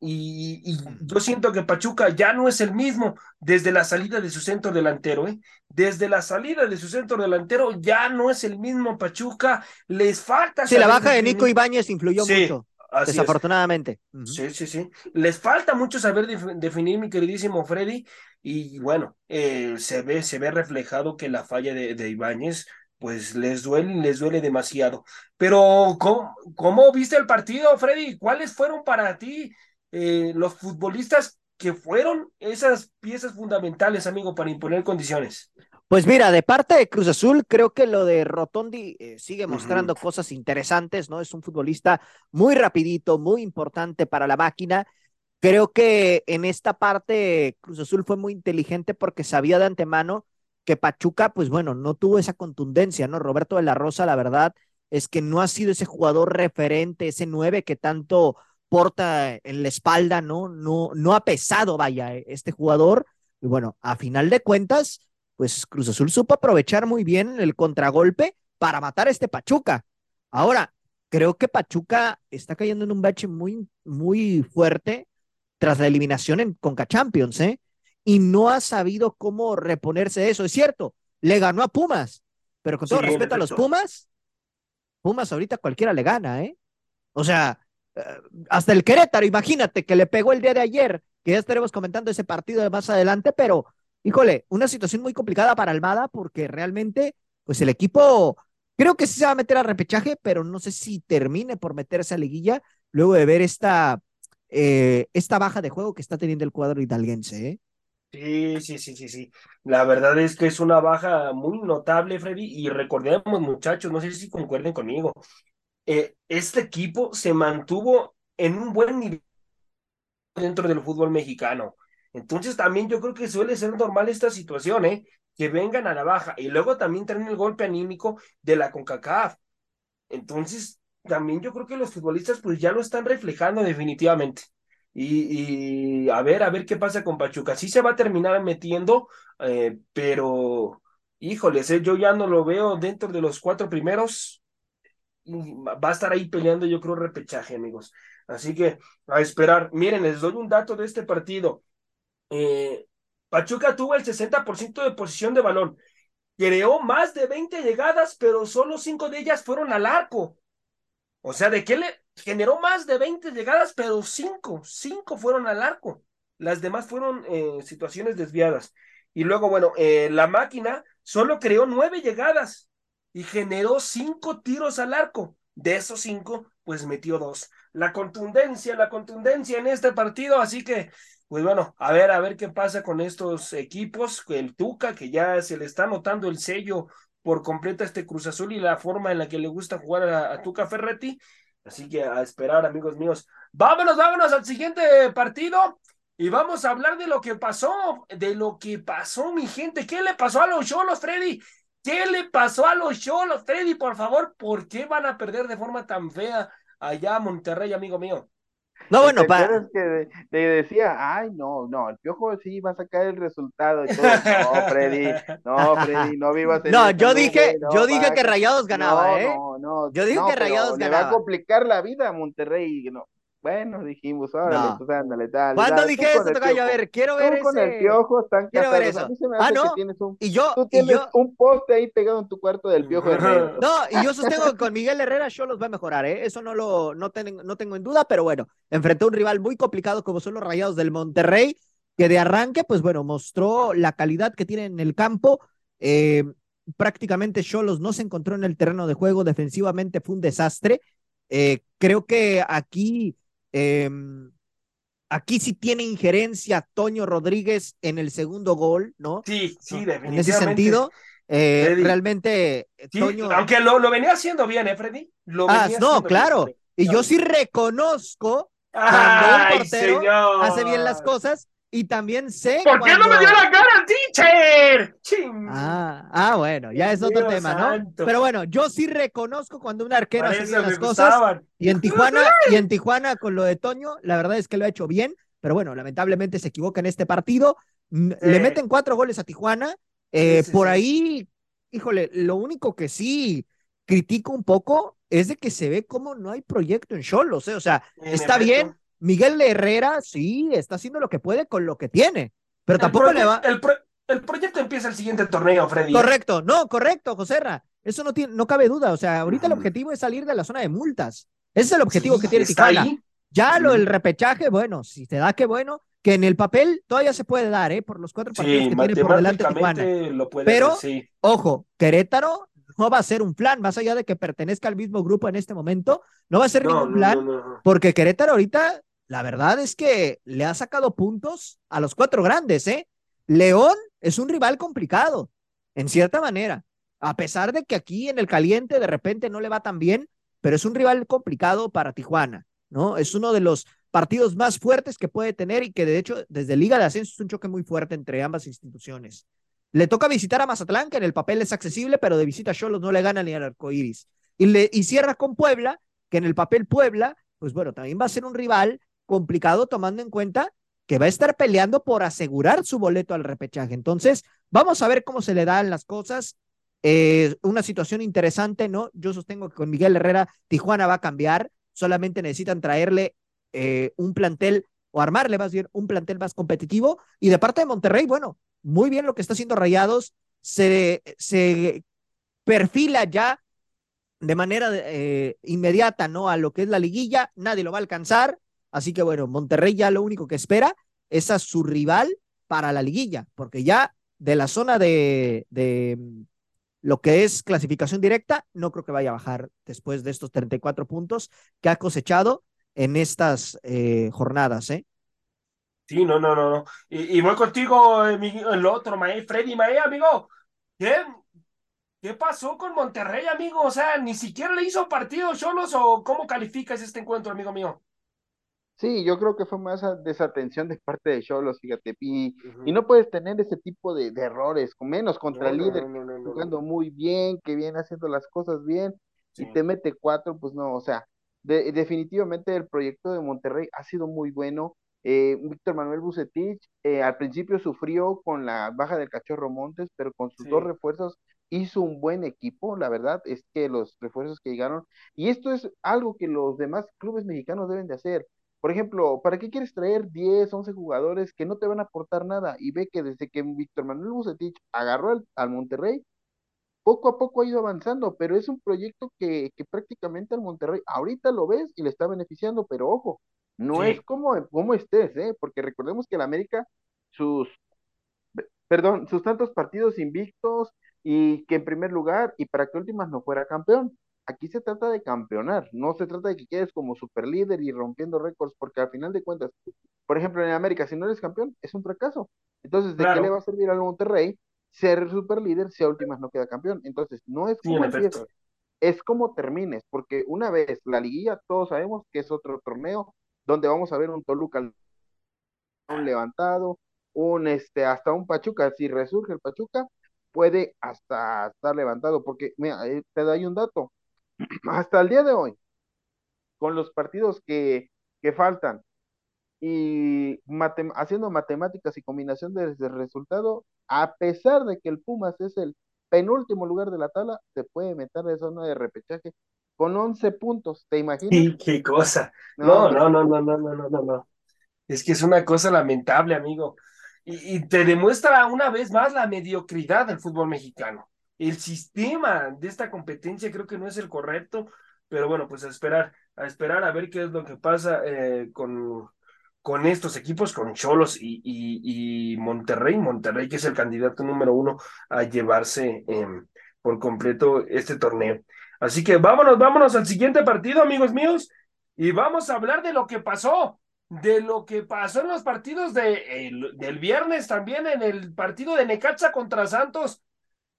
Y, yo siento que Pachuca ya no es el mismo desde la salida de su centro delantero. ¿eh? Desde la salida de su centro delantero ya no es el mismo Pachuca. Les falta. Sí, la baja de Nico Ibáñez influyó mucho. Desafortunadamente. Sí, sí, sí. Les falta mucho saber definir, mi queridísimo Freddy, y bueno, eh, se, ve, se ve reflejado que la falla de, de Ibáñez pues les duele, les duele demasiado. Pero, ¿cómo, ¿cómo, viste el partido, Freddy? ¿Cuáles fueron para ti eh, los futbolistas que fueron esas piezas fundamentales, amigo, para imponer condiciones? Pues mira, de parte de Cruz Azul, creo que lo de Rotondi eh, sigue mostrando cosas interesantes, ¿no? Es un futbolista muy rapidito, muy importante para la máquina Creo que en esta parte Cruz Azul fue muy inteligente porque sabía de antemano que Pachuca, pues bueno, no tuvo esa contundencia, ¿no? Roberto de la Rosa, la verdad es que no ha sido ese jugador referente, ese nueve que tanto porta en la espalda, ¿no? No, no ha pesado, vaya, este jugador. Y bueno, a final de cuentas, pues Cruz Azul supo aprovechar muy bien el contragolpe para matar a este Pachuca. Ahora, creo que Pachuca está cayendo en un bache muy, muy fuerte tras la eliminación en Conca Champions, ¿eh? Y no ha sabido cómo reponerse de eso. Es cierto, le ganó a Pumas, pero con todo respeto a los Pumas, Pumas ahorita cualquiera le gana, ¿eh? O sea, eh, hasta el Querétaro, imagínate que le pegó el día de ayer, que ya estaremos comentando ese partido de más adelante, pero híjole, una situación muy complicada para Almada porque realmente, pues el equipo creo que sí se va a meter a repechaje, pero no sé si termine por meterse a liguilla luego de ver esta eh, esta baja de juego que está teniendo el cuadro hidalguense. ¿eh? Sí, sí, sí, sí, sí. La verdad es que es una baja muy notable, Freddy, y recordemos, muchachos, no sé si concuerden conmigo, eh, este equipo se mantuvo en un buen nivel dentro del fútbol mexicano. Entonces también yo creo que suele ser normal esta situación, ¿eh? Que vengan a la baja y luego también traen el golpe anímico de la CONCACAF. Entonces, también yo creo que los futbolistas pues ya lo están reflejando definitivamente. Y, a ver, a ver qué pasa con Pachuca. Sí se va a terminar metiendo, eh, pero híjoles, yo ya no lo veo dentro de los cuatro primeros. Va a estar ahí peleando, yo creo, repechaje, amigos. Así que a esperar. Miren, les doy un dato de este partido. Eh, Pachuca tuvo el 60% de posición de balón. Creó más de 20 llegadas, pero solo cinco de ellas fueron al arco. O sea, de que le generó más de 20 llegadas, pero cinco, cinco fueron al arco. Las demás fueron eh, situaciones desviadas. Y luego, bueno, eh, la máquina solo creó nueve llegadas y generó cinco tiros al arco. De esos cinco, pues metió dos. La contundencia, la contundencia en este partido, así que, pues bueno, a ver, a ver qué pasa con estos equipos. El Tuca, que ya se le está notando el sello por completo este Cruz Azul y la forma en la que le gusta jugar a, Tuca Ferretti. Así que a esperar, amigos míos. Vámonos, vámonos al siguiente partido y vamos a hablar de lo que pasó, de lo que pasó, mi gente. ¿Qué le pasó a los Cholos, Freddy? ¿Qué le pasó a los Cholos, Freddy? Por favor, ¿por qué van a perder de forma tan fea allá a Monterrey, amigo mío? No, bueno, para. que te decía, ay, no, no, el piojo sí va a sacar el resultado y todo. No, Freddy, no, Freddy, no vivas en No, yo dije, yo dije que Rayados ganaba, ¿eh? No, no, yo dije que Rayados ganaba. Le va a complicar la vida a Monterrey, no. Bueno, dijimos, órale, pues ándale, dale. ¿Cuándo dije eso, Tocayo? A ver, quiero ver tú con el piojo están quiero ver eso. ah, ¿no? tienes un, y yo, tú tienes un poste ahí pegado en tu cuarto del piojo Herrera. No, y yo sostengo que con Miguel Herrera yo los va a mejorar, ¿eh? Eso no lo no, no tengo en duda, pero bueno, enfrentó a un rival muy complicado como son los Rayados del Monterrey, que de arranque, pues bueno, mostró la calidad que tiene en el campo. Eh, prácticamente Cholos no se encontró en el terreno de juego, defensivamente fue un desastre. Eh, creo que aquí Em, aquí sí tiene injerencia Toño Rodríguez en el segundo gol, ¿no? Sí, sí, definitivamente. En ese sentido, eh, realmente Toño... Aunque lo, lo, venía haciendo bien, ¿eh, Freddy? Lo ah, no, claro. Y yo sí reconozco cuando un portero hace bien las cosas y también sé. ¿Por qué no me dio la cara, teacher? Ah, ah, bueno, ya es otro tema, ¿no? Pero bueno, yo sí reconozco cuando un arquero hace bien las cosas. Y en Tijuana, y en Tijuana con lo de Toño, la verdad es que lo ha hecho bien, pero bueno, lamentablemente se equivoca en este partido. Le meten cuatro goles a Tijuana. Eh, por ahí, híjole, lo único que sí critico un poco es de que se ve como no hay proyecto en Cholos, ¿eh? o sea, está bien, Miguel Herrera sí está haciendo lo que puede con lo que tiene, pero tampoco le va. El, proyecto empieza el siguiente torneo, Freddy. Correcto, no, correcto, Joserra. Eso no, tiene, no cabe duda. O sea, ahorita el objetivo es salir de la zona de multas. Ese es el objetivo que tiene Tijuana. Ya lo del repechaje, bueno, si te da que bueno, que en el papel todavía se puede dar, ¿eh? Por los cuatro partidos que tiene por delante Tijuana. Pero, ojo, Querétaro no va a ser un plan, más allá de que pertenezca al mismo grupo en este momento, no va a ser ningún plan, porque Querétaro ahorita la verdad es que le ha sacado puntos a los cuatro grandes, ¿eh? León es un rival complicado, en cierta manera, a pesar de que aquí en el caliente de repente no le va tan bien, pero es un rival complicado para Tijuana, ¿no? Es uno de los partidos más fuertes que puede tener y que de hecho desde Liga de Ascenso es un choque muy fuerte entre ambas instituciones. Le toca visitar a Mazatlán, que en el papel es accesible, pero de visita a Cholos no le gana ni al arcoíris. Y, le, y cierra con Puebla, que en el papel Puebla, pues bueno, también va a ser un rival complicado tomando en cuenta que va a estar peleando por asegurar su boleto al repechaje. Entonces, vamos a ver cómo se le dan las cosas. Eh, una situación interesante, ¿no? Yo sostengo que con Miguel Herrera Tijuana va a cambiar, solamente necesitan traerle eh, un plantel o armarle más bien un plantel más competitivo. Y de parte de Monterrey, bueno, muy bien lo que está haciendo Rayados, se, se perfila ya de manera eh, inmediata, ¿no? A lo que es la liguilla, nadie lo va a alcanzar, Así que bueno, Monterrey ya lo único que espera es a su rival para la liguilla, porque ya de la zona de, de mm, lo que es clasificación directa, no creo que vaya a bajar después de estos 34 puntos que ha cosechado en estas eh, jornadas, ¿eh? Sí, no, no, no, no. Y, voy contigo en, el otro, Mae, Freddy Mae, amigo. ¿Qué, ¿Qué pasó con Monterrey, amigo? O sea, ni siquiera le hizo partido Cholos o cómo calificas este encuentro, amigo mío. Sí, yo creo que fue más desatención de parte de Cholos, fíjate, y, y no puedes tener ese tipo de, errores, con menos contra el líder, jugando muy bien, que viene haciendo las cosas bien, y te mete cuatro, pues no, o sea, definitivamente el proyecto de Monterrey ha sido muy bueno. Eh, Víctor Manuel Bucetich eh, al principio sufrió con la baja del Cachorro Montes, pero con sus dos refuerzos hizo un buen equipo, la verdad es que los refuerzos que llegaron, y esto es algo que los demás clubes mexicanos deben de hacer, por ejemplo, ¿para qué quieres traer 10, 11 jugadores que no te van a aportar nada? Y ve que desde que Víctor Manuel Bucetich agarró al, Monterrey, poco a poco ha ido avanzando, pero es un proyecto que, prácticamente al Monterrey ahorita lo ves y le está beneficiando, pero ojo, no es como, como estés, ¿eh? porque recordemos que el América, sus, perdón, sus tantos partidos invictos y que en primer lugar y para que últimas no fuera campeón aquí se trata de campeonar, no se trata de que quedes como super líder y rompiendo récords, porque al final de cuentas, por ejemplo, en América, si no eres campeón, es un fracaso. Entonces, ¿de qué le va a servir al Monterrey ser super líder si a últimas no queda campeón? Entonces, no es como empieces, es como termines, porque una vez la liguilla, todos sabemos que es otro torneo donde vamos a ver un Toluca un levantado, un este, hasta un Pachuca, si resurge el Pachuca, puede hasta estar levantado, porque mira, eh, te doy un dato, hasta el día de hoy, con los partidos que, que faltan y haciendo matemáticas y combinación de, resultado, a pesar de que el Pumas es el penúltimo lugar de la tabla, se puede meter en zona de repechaje con 11 puntos, ¿te imaginas? Sí, qué cosa. No, no, no, no, no, no, no, no, no. Es que es una cosa lamentable, amigo. Y, y te demuestra una vez más la mediocridad del fútbol mexicano. El sistema de esta competencia creo que no es el correcto, pero bueno, pues a esperar, a esperar a ver qué es lo que pasa eh, con, con estos equipos, con Cholos y, y, Monterrey, Monterrey que es el candidato número uno a llevarse em, por completo este torneo. Así que vámonos, vámonos al siguiente partido, amigos míos, y vamos a hablar de lo que pasó, de lo que pasó en los partidos de, del viernes también, en el partido de Necaxa contra Santos.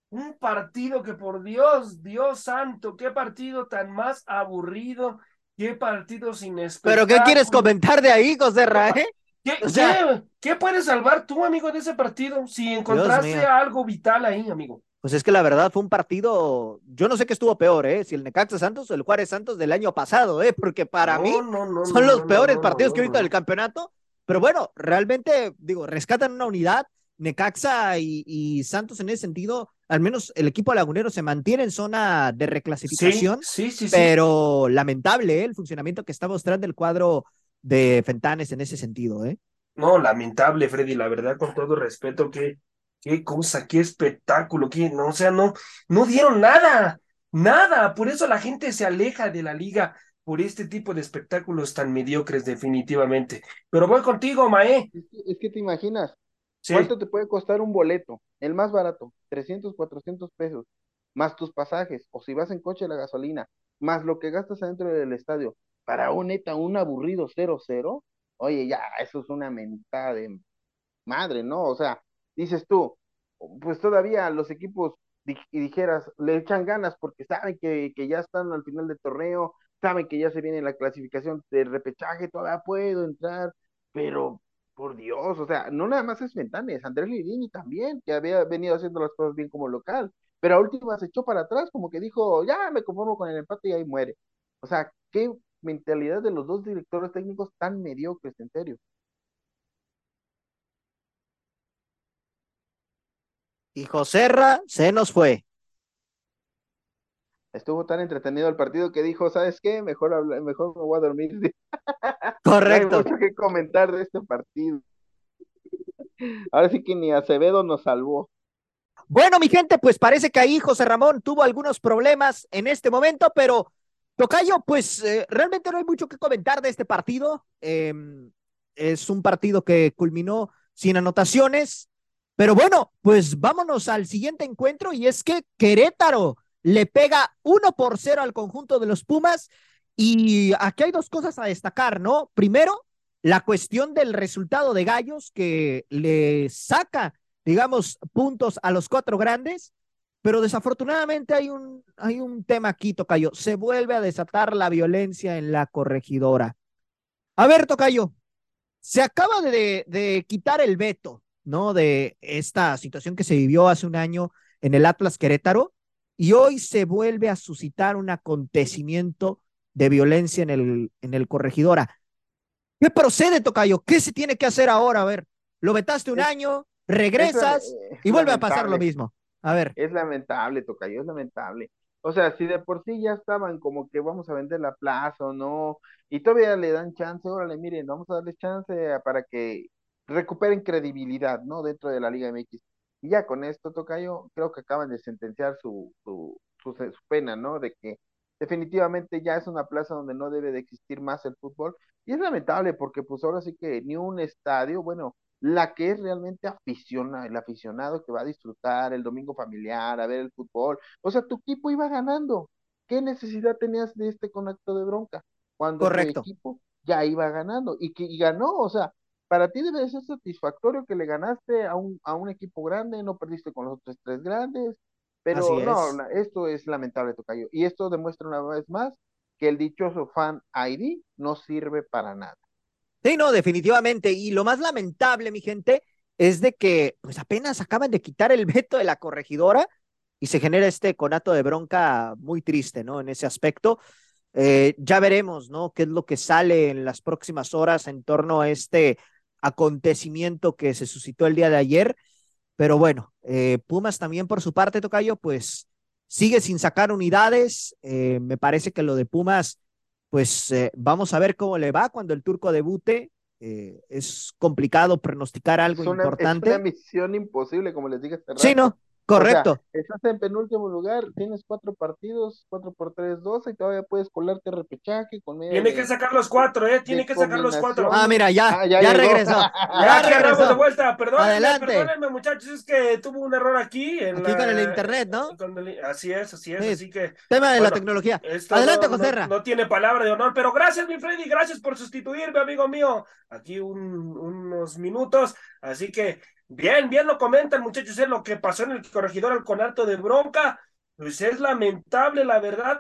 Un partido que por Dios, Dios santo, qué partido tan más aburrido, qué partido sin espectáculo. ¿Pero qué quieres comentar de ahí, José Rae? ¿Qué, ¿qué, puedes salvar tú, amigo, de ese partido? Si encontraste algo vital ahí, amigo. Pues es que la verdad fue un partido, yo no sé qué estuvo peor, ¿eh? Si el Necaxa Santos o el Juárez Santos del año pasado, ¿eh? Porque para mí son los peores partidos que he visto del campeonato. Pero bueno, realmente, digo, rescatan una unidad. Necaxa y, Santos en ese sentido, al menos el equipo lagunero se mantiene en zona de reclasificación. Sí, sí, sí. pero lamentable ¿eh? el funcionamiento que está mostrando el cuadro de Fentanes en ese sentido, ¿eh? No, lamentable, Freddy, la verdad, con todo respeto, que qué cosa, qué espectáculo, qué, no, o sea, no, no dieron nada, nada, por eso la gente se aleja de la liga por este tipo de espectáculos tan mediocres definitivamente. Pero voy contigo, Mae. Es que, te imaginas, ¿cuánto te puede costar un boleto? El más barato, 300, 400 pesos, más tus pasajes, o si vas en coche la gasolina, más lo que gastas adentro del estadio, para un neta, un aburrido 0-0, oye, ya, eso es una mentada de madre, ¿no? O sea, dices tú, pues todavía los equipos y dijeras, le echan ganas porque saben que, que, ya están al final del torneo, saben que ya se viene la clasificación de repechaje, todavía puedo entrar, pero por Dios, o sea, no nada más es Ventanes, Andrés Lirini también, que había venido haciendo las cosas bien como local, pero a última se echó para atrás, como que dijo, ya me conformo con el empate y ahí muere. O sea, qué mentalidad de los dos directores técnicos tan mediocres, en serio. y Joserra se nos fue. Estuvo tan entretenido el partido que dijo, ¿sabes qué? Mejor, mejor me voy a dormir. Correcto. No hay mucho que comentar de este partido. Ahora sí que ni Acevedo nos salvó. Bueno, mi gente, pues parece que ahí José Ramón tuvo algunos problemas en este momento, pero Tocayo, pues eh, realmente no hay mucho que comentar de este partido. Em, es un partido que culminó sin anotaciones. Pero bueno, pues vámonos al siguiente encuentro y es que Querétaro le pega uno por cero al conjunto de los Pumas y aquí hay dos cosas a destacar, ¿no? Primero, la cuestión del resultado de Gallos que le saca, digamos, puntos a los cuatro grandes, pero desafortunadamente hay un, hay un tema aquí, Tocayo. Se vuelve a desatar la violencia en la corregidora. A ver, Tocayo, se acaba de, de quitar el veto ¿no? De esta situación que se vivió hace un año en el Atlas Querétaro y hoy se vuelve a suscitar un acontecimiento de violencia en el, en el corregidora. ¿Qué procede, Tocayo? ¿Qué se tiene que hacer ahora? A ver, lo vetaste un año, regresas y vuelve a pasar lo mismo. A ver. Es lamentable, Tocayo, es lamentable. O sea, si de por sí ya estaban como que vamos a vender la plaza o no, y todavía le dan chance, órale, miren, vamos a darle chance para que recuperen credibilidad, ¿no? Dentro de la Liga MX. Y ya con esto, Tocayo, creo que acaban de sentenciar su, su, su, pena, ¿no? De que definitivamente ya es una plaza donde no debe de existir más el fútbol. Y es lamentable porque pues ahora sí que ni un estadio, bueno, la que es realmente aficiona, el aficionado que va a disfrutar el domingo familiar, a ver el fútbol. O sea, tu equipo iba ganando. ¿Qué necesidad tenías de este con acto de bronca? Cuando tu equipo ya iba ganando y que y ganó, o sea, para ti debe ser satisfactorio que le ganaste a un, a un equipo grande, no perdiste con los otros tres grandes, pero no, esto es lamentable, Tocayo. Y esto demuestra una vez más que el dichoso fan ID no sirve para nada. Sí, no, definitivamente. Y lo más lamentable, mi gente, es de que pues apenas acaban de quitar el veto de la corregidora y se genera este conato de bronca muy triste, ¿no? En ese aspecto. Eh, ya veremos, ¿no? ¿Qué es lo que sale en las próximas horas en torno a este acontecimiento que se suscitó el día de ayer. Pero bueno, eh, Pumas también por su parte, Tocayo, pues sigue sin sacar unidades. Eh, me parece que lo de Pumas, pues eh, vamos a ver cómo le va cuando el turco debute. Eh, es complicado pronosticar algo importante. Es una misión imposible, como les dije hace Sí, no, Correcto. estás en penúltimo lugar, tienes cuatro partidos, cuatro por tres, doce, y todavía puedes colarte repechaje con Tiene que sacar los cuatro, ¿eh? Tiene que sacar los cuatro. Ah, mira, ya, ah, ya, ya regresó. ya, regresó. de vuelta. Perdónenme, Adelante. perdónenme, muchachos, es que tuvo un error aquí. En aquí con el internet, ¿no? así es, así es, así que. Tema de la tecnología. Adelante, José no, no, tiene palabra de honor, pero gracias, mi Freddy, gracias por sustituirme, amigo mío. Aquí un, unos minutos, así que Bien, bien lo comentan, muchachos, es lo que pasó en el corregidor al conarto de bronca. Pues es lamentable, la verdad.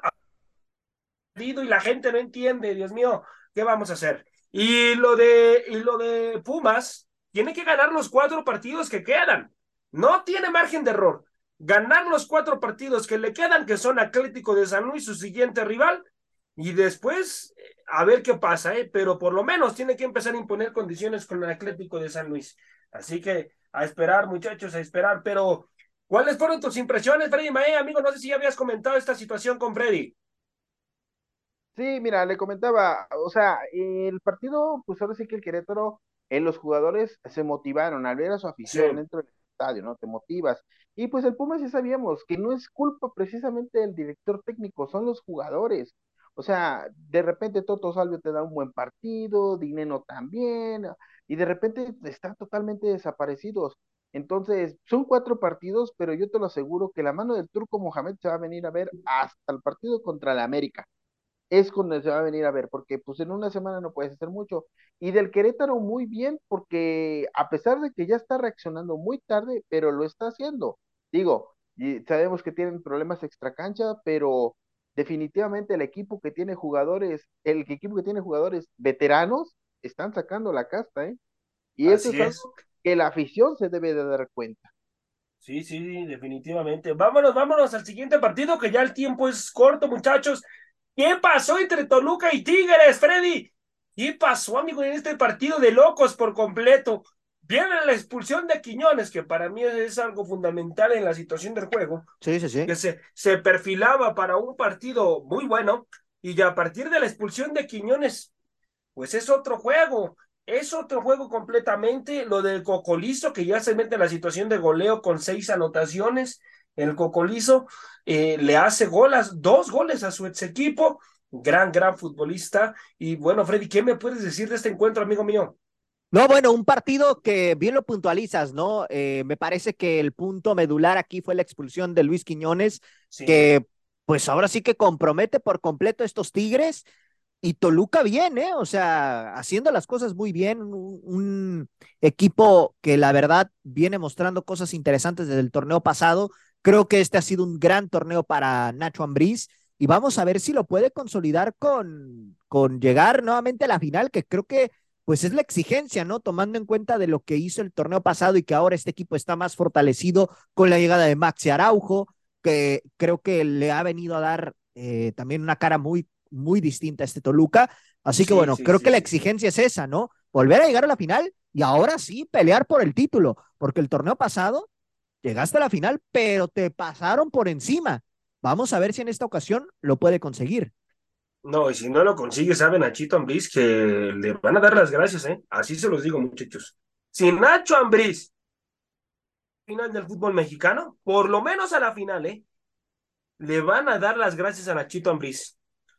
Y la gente no entiende, Dios mío, ¿qué vamos a hacer? Y lo de, y lo de Pumas, tiene que ganar los cuatro partidos que quedan. No tiene margen de error. Ganar los cuatro partidos que le quedan, que son Atlético de San Luis, su siguiente rival, y después a ver qué pasa, ¿eh? pero por lo menos tiene que empezar a imponer condiciones con el Atlético de San Luis. Así que a esperar, muchachos, a esperar. Pero, ¿cuáles fueron tus impresiones, Freddy Mae? Amigo, no sé si ya habías comentado esta situación con Freddy. Sí, mira, le comentaba, o sea, el partido, pues ahora sí que el Querétaro, en los jugadores se motivaron al ver a su afición dentro del estadio, ¿no? Te motivas. Y pues el Pumas ya sabíamos que no es culpa precisamente del director técnico, son los jugadores. O sea, de repente Toto Salvio te da un buen partido, Dineno también, y de repente están totalmente desaparecidos. Entonces, son cuatro partidos, pero yo te lo aseguro que la mano del turco Mohamed se va a venir a ver hasta el partido contra el América. Es cuando se va a venir a ver, porque pues en una semana no puedes hacer mucho. Y del Querétaro muy bien, porque a pesar de que ya está reaccionando muy tarde, pero lo está haciendo. Digo, sabemos que tienen problemas extracancha, pero definitivamente el equipo que tiene jugadores, el equipo que tiene jugadores veteranos, están sacando la casta, ¿eh? Y eso es, algo que la afición se debe de dar cuenta. Sí, sí, definitivamente. Vámonos, vámonos al siguiente partido, que ya el tiempo es corto, muchachos. ¿Qué pasó entre Toluca y Tigres, Freddy? ¿Qué pasó, amigo, en este partido de locos por completo? Viene la expulsión de Quiñones, que para mí es algo fundamental en la situación del juego. Sí, sí, sí. Que se, se perfilaba para un partido muy bueno, y ya a partir de la expulsión de Quiñones, pues es otro juego, es otro juego completamente. Lo del Cocolizo, que ya se mete en la situación de goleo con seis anotaciones. El Cocolizo eh, le hace golas, dos goles a su ex equipo. Gran, gran futbolista. Y bueno, Freddy, ¿qué me puedes decir de este encuentro, amigo mío? No, bueno, un partido que bien lo puntualizas, ¿no? Eh, me parece que el punto medular aquí fue la expulsión de Luis Quiñones, que pues ahora sí que compromete por completo a estos Tigres. Y Toluca bien, ¿eh? O sea, haciendo las cosas muy bien, un, equipo que la verdad viene mostrando cosas interesantes desde el torneo pasado. Creo que este ha sido un gran torneo para Nacho Ambriz y vamos a ver si lo puede consolidar con, con llegar nuevamente a la final, que creo que pues es la exigencia, ¿no? Tomando en cuenta de lo que hizo el torneo pasado y que ahora este equipo está más fortalecido con la llegada de Maxi Araujo, que creo que le ha venido a dar eh, también una cara muy muy distinta a este Toluca. Así que bueno, creo que la exigencia es esa, ¿no? Volver a llegar a la final y ahora sí pelear por el título, porque el torneo pasado llegaste a la final, pero te pasaron por encima. Vamos a ver si en esta ocasión lo puede conseguir. No, y si no lo consigue, saben a Chito Ambriz que le van a dar las gracias, ¿eh? Así se los digo, muchachos. Si Nacho Ambriz, final del fútbol mexicano, por lo menos a la final, ¿eh? Le van a dar las gracias a Nachito Ambriz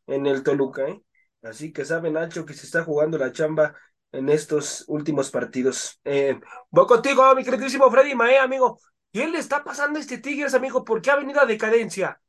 en el Toluca, ¿eh? Así que sabe Nacho que se está jugando la chamba en estos últimos partidos. Eh, voy contigo, mi queridísimo Freddy Mae, amigo. ¿Qué le está pasando a este Tigres, amigo? ¿Por qué ha venido a decadencia?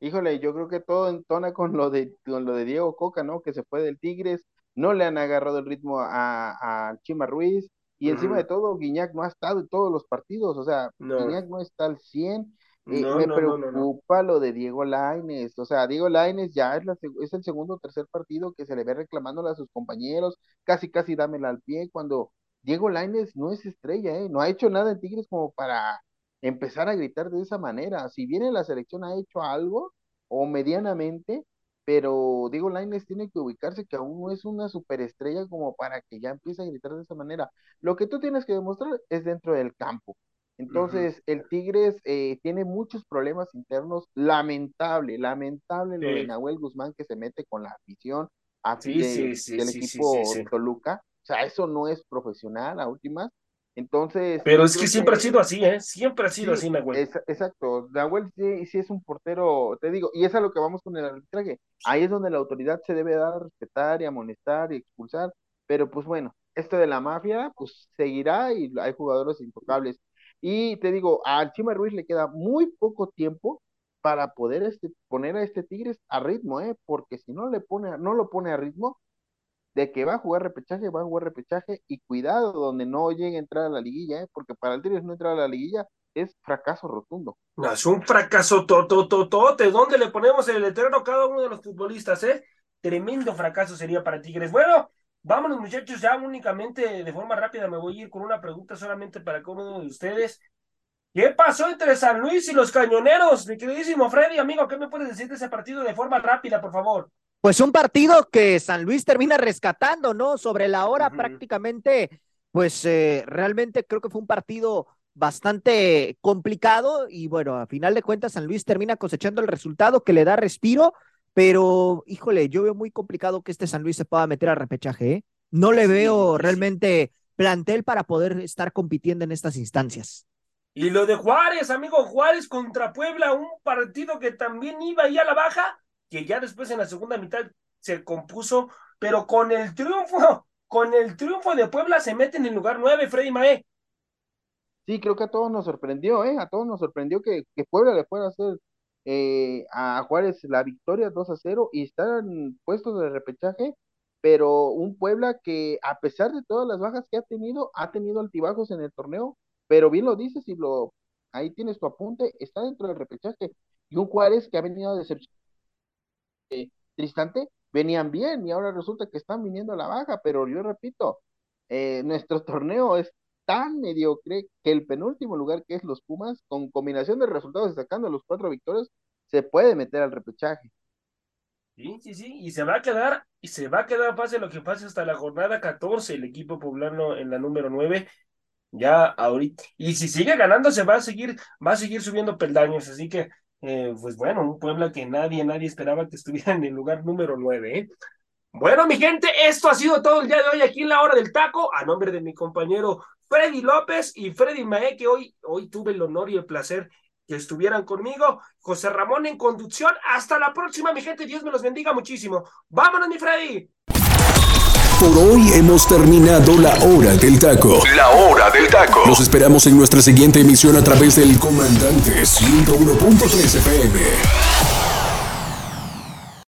Híjole, yo creo que todo entona con lo de, con lo de Diego Coca, ¿no? Que se fue del Tigres, no le han agarrado el ritmo a, a Chima Ruiz, y encima de todo, Guiñac no ha estado en todos los partidos, o sea, Guiñac no está al 100, me preocupa lo de Diego Laines, o sea, Diego Laines ya es, la, es el segundo o tercer partido que se le ve reclamándole a sus compañeros, casi casi dámela al pie, cuando Diego Laines no es estrella, ¿eh? no ha hecho nada en Tigres como para empezar a gritar de esa manera. Si bien en la selección ha hecho algo, o medianamente, pero Diego Laines tiene que ubicarse que aún no es una superestrella como para que ya empiece a gritar de esa manera. Lo que tú tienes que demostrar es dentro del campo. Entonces, el Tigres eh, tiene muchos problemas internos. Lamentable, lamentable lo de Nahuel Guzmán que se mete con la afición del equipo Toluca. O sea, eso no es profesional a últimas. Entonces. Pero es que siempre ha sido así, ¿eh? Siempre ha sido así, Nahuel. exacto. Nahuel sí, sí, es un portero, te digo, y es a lo que vamos con el arbitraje. Ahí es donde la autoridad se debe dar a respetar y amonestar y expulsar. Pero pues bueno, esto de la mafia, pues seguirá y hay jugadores intocables. Y te digo, al Chima Ruiz le queda muy poco tiempo para poder este, poner a este Tigres a ritmo, ¿eh? Porque si no le pone, no lo pone a ritmo, de que va a jugar repechaje, va a jugar repechaje y cuidado donde no llegue a entrar a la liguilla, ¿eh? porque para el Tigres no entrar a la liguilla es fracaso rotundo. Es un fracaso totototote. ¿Dónde le ponemos el letrero a cada uno de los futbolistas, eh? Tremendo fracaso sería para Tigres. Bueno, vámonos muchachos, ya únicamente de forma rápida me voy a ir con una pregunta solamente para cada uno de ustedes. ¿Qué pasó entre San Luis y los Cañoneros? Mi queridísimo Freddy, amigo, ¿qué me puedes decir de ese partido de forma rápida, por favor? Pues un partido que San Luis termina rescatando, ¿no? Sobre la hora prácticamente, pues eh, realmente creo que fue un partido bastante complicado y bueno, a final de cuentas San Luis termina cosechando el resultado que le da respiro, pero híjole, yo veo muy complicado que este San Luis se pueda meter a repechaje, ¿eh? No le veo realmente plantel para poder estar compitiendo en estas instancias. Y lo de Juárez, amigo Juárez contra Puebla, un partido que también iba ahí a la baja que ya después en la segunda mitad se compuso, pero con el triunfo, con el triunfo de Puebla se mete en el lugar nueve, Freddy Mae. Sí, creo que a todos nos sorprendió, ¿eh? A todos nos sorprendió que, que Puebla le fuera a hacer eh, a Juárez la victoria 2 a 0 y están puestos de repechaje, pero un Puebla que a pesar de todas las bajas que ha tenido, ha tenido altibajos en el torneo, pero bien lo dices y lo ahí tienes tu apunte, está dentro del repechaje. Y un Juárez que ha venido a decepcionar eh, Tristante venían bien y ahora resulta que están viniendo a la baja, pero yo repito, eh, nuestro torneo es tan mediocre que el penúltimo lugar que es los Pumas, con combinación de resultados sacando los cuatro victorias, se puede meter al repechaje. Sí, sí, sí, y se va a quedar, y se va a quedar pase lo que pase hasta la jornada 14, el equipo poblano en la número 9, ya ahorita, y si sigue ganando se va a seguir, va a seguir subiendo peldaños, así que eh, pues bueno, un Puebla que nadie, nadie esperaba que estuviera en el lugar número 9. ¿eh? Bueno, mi gente, esto ha sido todo el día de hoy aquí en la hora del taco, a nombre de mi compañero Freddy López y Freddy Mae, que hoy, hoy tuve el honor y el placer que estuvieran conmigo. José Ramón en conducción. Hasta la próxima, mi gente. Dios me los bendiga muchísimo. Vámonos, mi Freddy. Por hoy hemos terminado la hora del taco. La hora del taco. Los esperamos en nuestra siguiente emisión a través del Comandante 101.3 FM.